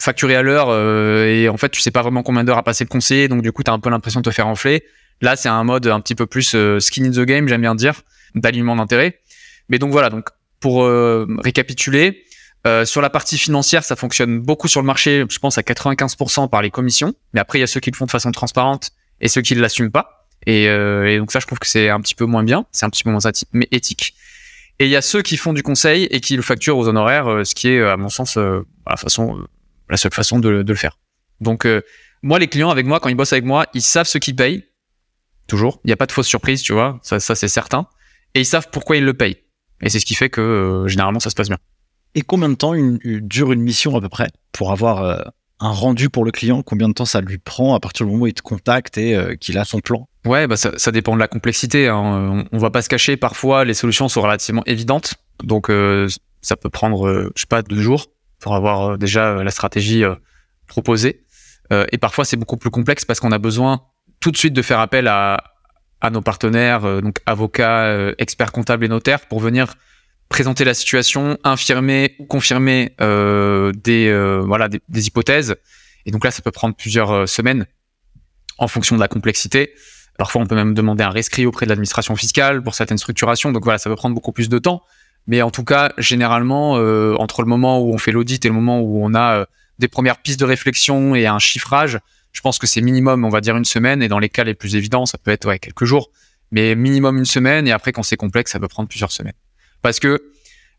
Speaker 2: facturer à l'heure euh, et en fait tu sais pas vraiment combien d'heures a passé le conseiller donc du coup tu as un peu l'impression de te faire enfler. Là c'est un mode un petit peu plus euh, skin in the game j'aime bien dire d'alignement d'intérêt. Mais donc voilà donc pour euh, récapituler euh, sur la partie financière ça fonctionne beaucoup sur le marché je pense à 95% par les commissions mais après il y a ceux qui le font de façon transparente et ceux qui ne l'assument pas. Et, et, donc ça, je trouve que c'est un petit peu moins bien, c'est un petit peu moins éthique. Et il y a ceux qui font du conseil et qui le facturent aux honoraires, ce qui est, à mon sens, la façon, la seule façon de, le faire. Donc moi, les clients avec moi, quand ils bossent avec moi, ils savent ce qu'ils payent. Toujours. Il n'y a pas de fausse surprise, tu vois. Ça, ça c'est certain. Et ils savent pourquoi ils le payent. Et c'est ce qui fait que euh, généralement ça se passe bien.
Speaker 1: Et combien de temps une, dure une mission à peu près pour avoir euh, un rendu pour le client Combien de temps ça lui prend à partir du moment où il te contacte et euh, qu'il a son plan?
Speaker 2: Ouais, bah ça, ça, dépend de la complexité. Hein. On, on, va pas se cacher. Parfois, les solutions sont relativement évidentes, donc ça peut prendre, je sais pas, deux jours pour avoir déjà la stratégie proposée. et parfois, c'est beaucoup plus complexe parce qu'on a besoin tout de suite de faire appel à, à nos partenaires, euh, donc avocats, euh, experts comptables et notaires, pour venir présenter la situation, infirmer ou confirmer euh, des euh, voilà des, hypothèses. Et donc là, ça peut prendre plusieurs semaines en fonction de la complexité. Parfois, on peut même demander un rescrit auprès de l'administration fiscale pour certaines structurations. Donc voilà, ça peut prendre beaucoup plus de temps. Mais en tout cas, généralement, entre le moment où on fait l'audit et le moment où on a des premières pistes de réflexion et un chiffrage, je pense que c'est minimum, on va dire une semaine, et dans les cas les plus évidents, ça peut être ouais, quelques jours, mais minimum une semaine, et après quand c'est complexe, ça peut prendre plusieurs semaines. Parce que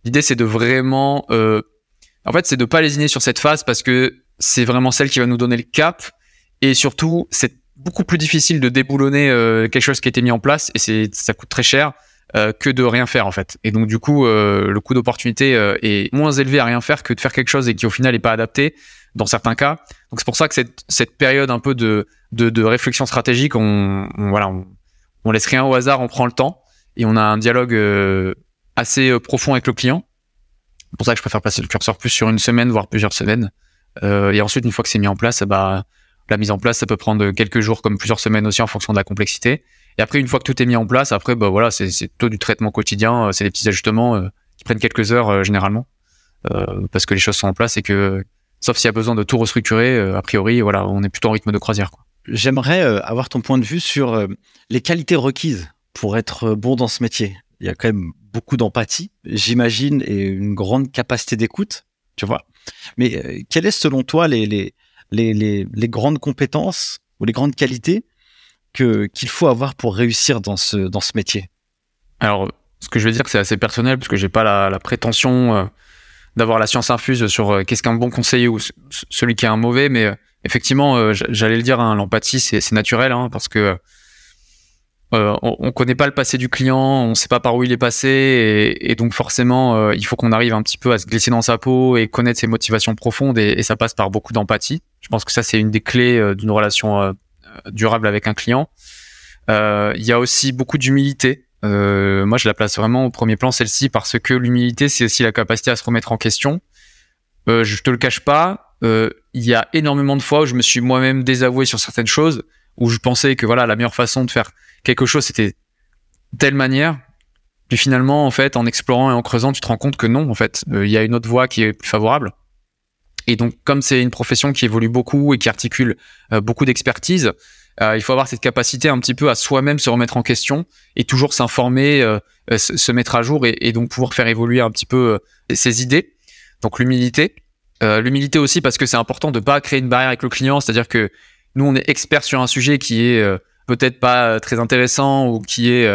Speaker 2: l'idée c'est de vraiment, euh, en fait, c'est de pas lésiner sur cette phase parce que c'est vraiment celle qui va nous donner le cap, et surtout c'est beaucoup plus difficile de déboulonner euh, quelque chose qui a été mis en place, et c'est ça coûte très cher. Euh, que de rien faire en fait. Et donc du coup, euh, le coût d'opportunité euh, est moins élevé à rien faire que de faire quelque chose et qui au final n'est pas adapté dans certains cas. Donc c'est pour ça que cette, cette période un peu de, de, de réflexion stratégique, on, voilà, on, on, laisse rien au hasard, on prend le temps et on a un dialogue euh, assez euh, profond avec le client. C'est pour ça que je préfère passer le curseur plus sur une semaine, voire plusieurs semaines. Euh, et ensuite, une fois que c'est mis en place, bah, la mise en place, ça peut prendre quelques jours comme plusieurs semaines aussi en fonction de la complexité. Et après, une fois que tout est mis en place, après, bah voilà, c'est plutôt du traitement quotidien, c'est des petits ajustements qui prennent quelques heures généralement, parce que les choses sont en place et que Sauf s'il y a besoin de tout restructurer, euh, a priori, voilà, on est plutôt en rythme de croisière.
Speaker 1: J'aimerais euh, avoir ton point de vue sur euh, les qualités requises pour être bon dans ce métier. Il y a quand même beaucoup d'empathie, j'imagine, et une grande capacité d'écoute, tu vois. Mais quelles est selon toi les, les, les, les, grandes compétences ou les grandes qualités que qu'il faut avoir pour réussir dans ce dans ce métier?
Speaker 2: Alors, ce que je veux dire, c'est assez personnel parce que j'ai pas la, la prétention d'avoir la science infuse sur euh, qu'est-ce qu'un bon conseiller ou celui qui est un mauvais, mais euh, effectivement, euh, j'allais le dire, hein, l'empathie, c'est naturel, hein, parce que euh, on, on, connaît pas le passé du client, on sait pas par où il est passé, et, et donc forcément, il faut qu'on arrive un petit peu à se glisser dans sa peau et connaître ses motivations profondes, et, et ça passe par beaucoup d'empathie. Je pense que ça, c'est une des clés d'une relation durable avec un client. Il y a aussi beaucoup d'humilité. Euh, moi, je la place vraiment au premier plan, celle-ci, parce que l'humilité, c'est aussi la capacité à se remettre en question. Euh, je te le cache pas, euh, il y a énormément de fois où je me suis moi-même désavoué sur certaines choses, où je pensais que voilà, la meilleure façon de faire quelque chose, c'était telle manière. Puis finalement, en fait, en explorant et en creusant, tu te rends compte que non, en fait, euh, il y a une autre voie qui est plus favorable. Et donc, comme c'est une profession qui évolue beaucoup et qui articule euh, beaucoup d'expertise, euh, il faut avoir cette capacité un petit peu à soi-même se remettre en question et toujours s'informer, se, mettre à jour et, et, donc pouvoir faire évoluer un petit peu ses idées. Donc l'humilité. l'humilité aussi parce que c'est important de pas créer une barrière avec le client, c'est-à-dire que nous on est expert sur un sujet qui est peut-être pas très intéressant ou qui est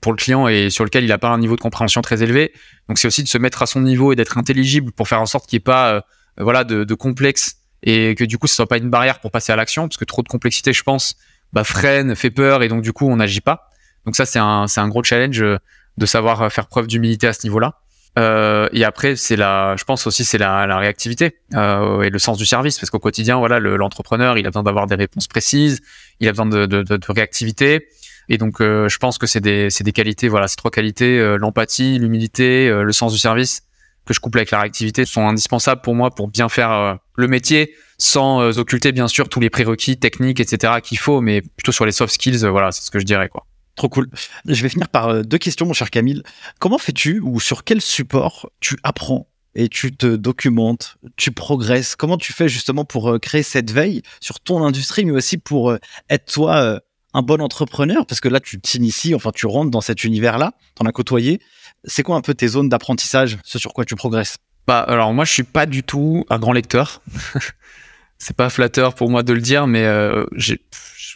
Speaker 2: pour le client et sur lequel il n'a pas un niveau de compréhension très élevé. Donc c'est aussi de se mettre à son niveau et d'être intelligible pour faire en sorte qu'il n'y ait pas voilà de, de complexe et que du coup ce soit pas une barrière pour passer à l'action parce que trop de complexité je pense bah, freine fait peur et donc du coup on n'agit pas donc ça c'est un gros challenge euh, de savoir euh, faire preuve d'humilité à ce niveau là euh, et après c'est la je pense aussi c'est la, la réactivité euh, et le sens du service parce qu'au quotidien voilà l'entrepreneur il a besoin d'avoir des réponses précises il a besoin de, de, de, de réactivité. Et donc euh, je pense que c'est des des qualités voilà ces trois qualités euh, l'empathie l'humilité le sens du service que je couple avec la réactivité sont indispensables pour moi pour bien faire euh, le métier sans euh, occulter bien sûr tous les prérequis techniques etc qu'il faut mais plutôt sur les soft skills euh, voilà c'est ce que je dirais quoi
Speaker 1: Trop cool. Je vais finir par deux questions, mon cher Camille. Comment fais-tu ou sur quel support tu apprends et tu te documentes, tu progresses? Comment tu fais justement pour créer cette veille sur ton industrie, mais aussi pour être toi un bon entrepreneur? Parce que là, tu t'inities, enfin, tu rentres dans cet univers-là, t'en as côtoyé. C'est quoi un peu tes zones d'apprentissage, ce sur quoi tu progresses?
Speaker 2: Bah alors moi je suis pas du tout un grand lecteur. c'est pas flatteur pour moi de le dire, mais euh, j'ai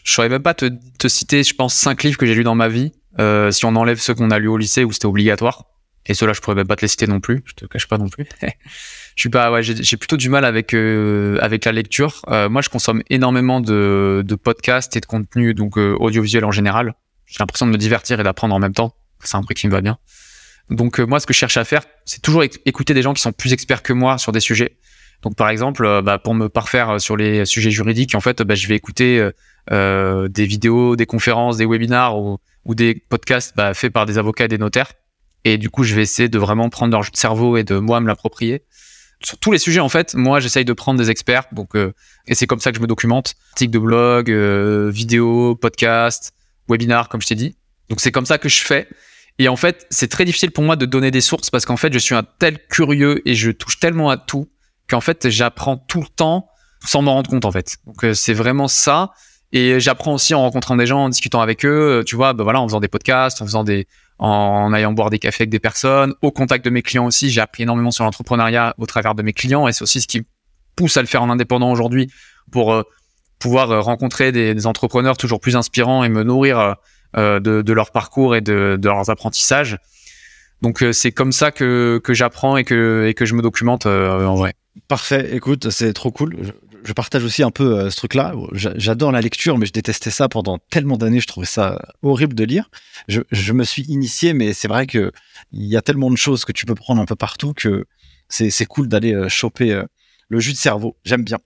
Speaker 2: je saurais même pas te, te citer, je pense, cinq livres que j'ai lus dans ma vie. Euh, si on enlève ceux qu'on a lus au lycée où c'était obligatoire. Et ceux-là, je pourrais même pas te les citer non plus. Je te cache pas non plus. je suis pas, ouais, j'ai plutôt du mal avec euh, avec la lecture. Euh, moi, je consomme énormément de, de podcasts et de contenu donc euh, audiovisuel en général. J'ai l'impression de me divertir et d'apprendre en même temps. C'est un truc qui me va bien. Donc moi, ce que je cherche à faire, c'est toujours écouter des gens qui sont plus experts que moi sur des sujets. Donc par exemple, bah, pour me parfaire sur les sujets juridiques, en fait, bah, je vais écouter des vidéos, des conférences, des webinars ou, ou des podcasts bah, faits par des avocats et des notaires. Et du coup, je vais essayer de vraiment prendre leur cerveau et de moi me l'approprier. Sur tous les sujets, en fait, moi, j'essaye de prendre des experts. Donc, euh, et c'est comme ça que je me documente. Articles de blog, euh, vidéos, podcasts, webinars, comme je t'ai dit. Donc, c'est comme ça que je fais. Et en fait, c'est très difficile pour moi de donner des sources parce qu'en fait, je suis un tel curieux et je touche tellement à tout qu'en fait, j'apprends tout le temps sans m'en rendre compte, en fait. Donc, euh, c'est vraiment ça. Et j'apprends aussi en rencontrant des gens, en discutant avec eux, tu vois, bah voilà, en faisant des podcasts, en faisant des, en allant boire des cafés avec des personnes, au contact de mes clients aussi. J'ai appris énormément sur l'entrepreneuriat au travers de mes clients et c'est aussi ce qui pousse à le faire en indépendant aujourd'hui pour euh, pouvoir euh, rencontrer des, entrepreneurs toujours plus inspirants et me nourrir euh, de, leur parcours et de, leurs apprentissages. Donc c'est comme ça que, j'apprends et que je me documente en vrai.
Speaker 1: Parfait, écoute, c'est trop cool je partage aussi un peu euh, ce truc-là. J'adore la lecture, mais je détestais ça pendant tellement d'années. Je trouvais ça horrible de lire. Je, me suis initié, mais c'est vrai que il y a tellement de choses que tu peux prendre un peu partout que c'est cool d'aller euh, choper euh, le jus de cerveau. J'aime bien.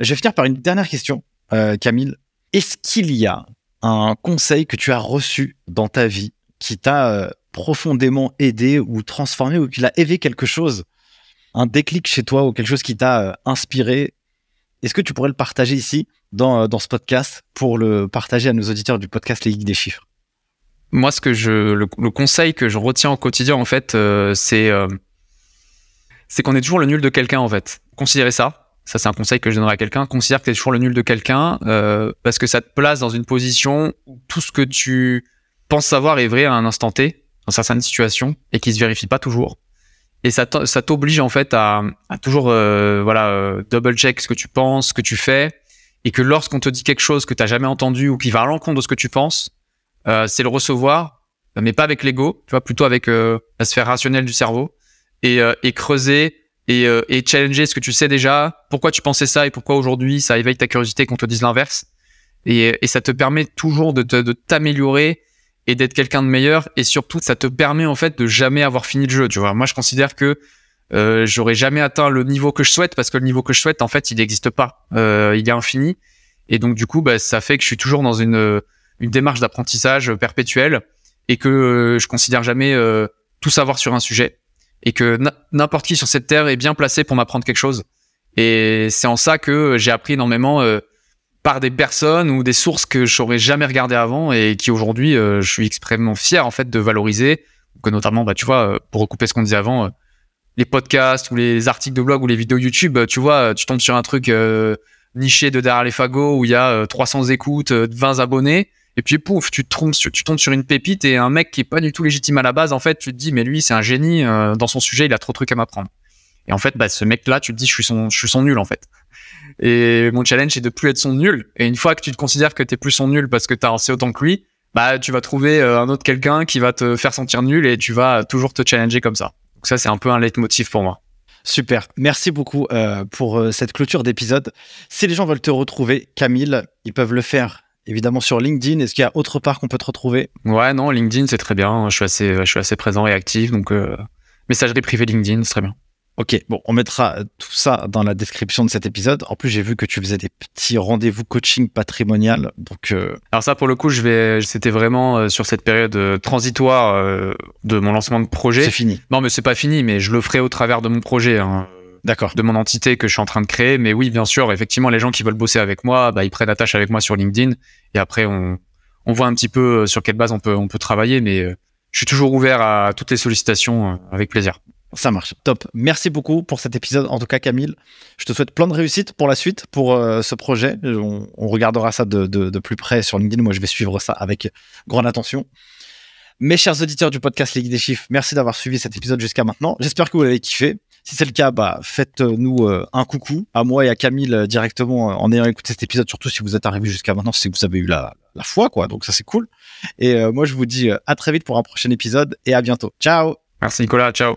Speaker 1: Je vais finir par une dernière question, Camille. Est-ce qu'il y a un conseil que tu as reçu dans ta vie qui t'a profondément aidé ou transformé ou qui l'a éveillé quelque chose un déclic chez toi ou quelque chose qui t'a inspiré est-ce que tu pourrais le partager ici dans, euh, dans ce podcast pour le partager à nos auditeurs du podcast Les des Chiffres?
Speaker 2: Moi, ce que je, le, conseil que je retiens au quotidien, en fait, euh, c'est euh, c'est qu'on est toujours le nul de quelqu'un, en fait. Considérez ça. Ça, c'est un conseil que je donnerais à quelqu'un. Considère que tu es toujours le nul de quelqu'un parce que ça te place dans une position où tout ce que tu penses savoir est vrai à un instant T, dans certaines situations, et qui se vérifie pas toujours et ça t'oblige en fait à, à toujours euh, voilà euh, double check ce que tu penses, ce que tu fais, et que lorsqu'on te dit quelque chose que t'as jamais entendu ou qui va à l'encontre de ce que tu penses, euh, c'est le recevoir, mais pas avec l'ego, tu vois, plutôt avec euh, la sphère rationnelle du cerveau, et, euh, et creuser et, et challenger ce que tu sais déjà, pourquoi tu pensais ça et pourquoi aujourd'hui ça éveille ta curiosité qu'on te dise l'inverse, et, et ça te permet toujours de t'améliorer et d'être quelqu'un de meilleur. Et surtout ça te permet en fait de jamais avoir fini le jeu tu vois. Moi je considère que euh, j'aurais jamais atteint le niveau que je souhaite parce que le niveau que je souhaite en fait il n'existe pas. Euh, il est infini. Et donc du coup bah, ça fait que je suis toujours dans une une démarche d'apprentissage perpétuelle et que euh, je considère jamais euh, tout savoir sur un sujet et que n'importe qui sur cette terre est bien placé pour m'apprendre quelque chose. Et c'est en ça que j'ai appris énormément euh, par des personnes ou des sources que je n'aurais jamais regardé avant et qui aujourd'hui euh, je suis extrêmement fier en fait de valoriser. Que notamment bah tu vois euh, pour recouper ce qu'on disait avant euh, les podcasts ou les articles de blog ou les vidéos YouTube tu vois tu tombes sur un truc niché de derrière les fagots où il y a 300 écoutes 20 abonnés et puis pouf tu tombes sur, tu tombes sur une pépite et un mec qui est pas du tout légitime à la base en fait tu te dis mais lui c'est un génie dans son sujet il a trop de trucs à m'apprendre. Et en fait bah ce mec là tu te dis je suis son je suis son nul en fait et mon challenge, c'est de plus être son nul. Et une fois que tu te considères que t'es plus son nul parce que t'as assez autant que lui, bah, tu vas trouver euh, un autre quelqu'un qui va te faire sentir nul et tu vas toujours te challenger comme ça. Donc ça, c'est un peu un leitmotiv pour moi.
Speaker 1: Super. Merci beaucoup euh, pour euh, cette clôture d'épisode. Si les gens veulent te retrouver, Camille, ils peuvent le faire évidemment sur LinkedIn. Est-ce qu'il y a autre part qu'on peut te retrouver?
Speaker 2: Ouais, non, LinkedIn, c'est très bien. Je suis assez, je suis assez présent et actif. Donc, messagerie privée LinkedIn, c'est très bien.
Speaker 1: Ok, bon, on mettra tout ça dans la description de cet épisode. En plus, j'ai vu que tu faisais des petits rendez-vous coaching patrimonial. Donc, euh,
Speaker 2: alors ça, pour le coup, je vais, c'était vraiment euh, sur cette période euh, transitoire de mon lancement de projet.
Speaker 1: C'est fini.
Speaker 2: Non, mais c'est pas fini, mais je le ferai au travers de mon projet. Hein,
Speaker 1: D'accord.
Speaker 2: De mon entité que je suis en train de créer. Mais oui, bien sûr, effectivement, les gens qui veulent bosser avec moi, bah, ils prennent attache avec moi sur LinkedIn. Et après, on, on voit un petit peu sur quelle base on peut, on peut travailler. Mais je suis toujours ouvert à toutes les sollicitations avec plaisir.
Speaker 1: Ça marche, top. Merci beaucoup pour cet épisode. En tout cas, Camille, je te souhaite plein de réussite pour la suite, pour euh, ce projet. On, regardera ça de, plus près sur LinkedIn. Moi, je vais suivre ça avec grande attention. Mes chers auditeurs du podcast Ligue des Chiffres, merci d'avoir suivi cet épisode jusqu'à maintenant. J'espère que vous l'avez kiffé. Si c'est le cas, bah, faites-nous euh, un coucou à moi et à Camille euh, directement en ayant écouté cet épisode, surtout si vous êtes arrivé jusqu'à maintenant, c'est que vous avez eu la, la foi, quoi. Donc ça, c'est cool. Et moi, je vous dis à très vite pour un prochain épisode et à bientôt. Ciao
Speaker 2: Merci Nicolas, ciao.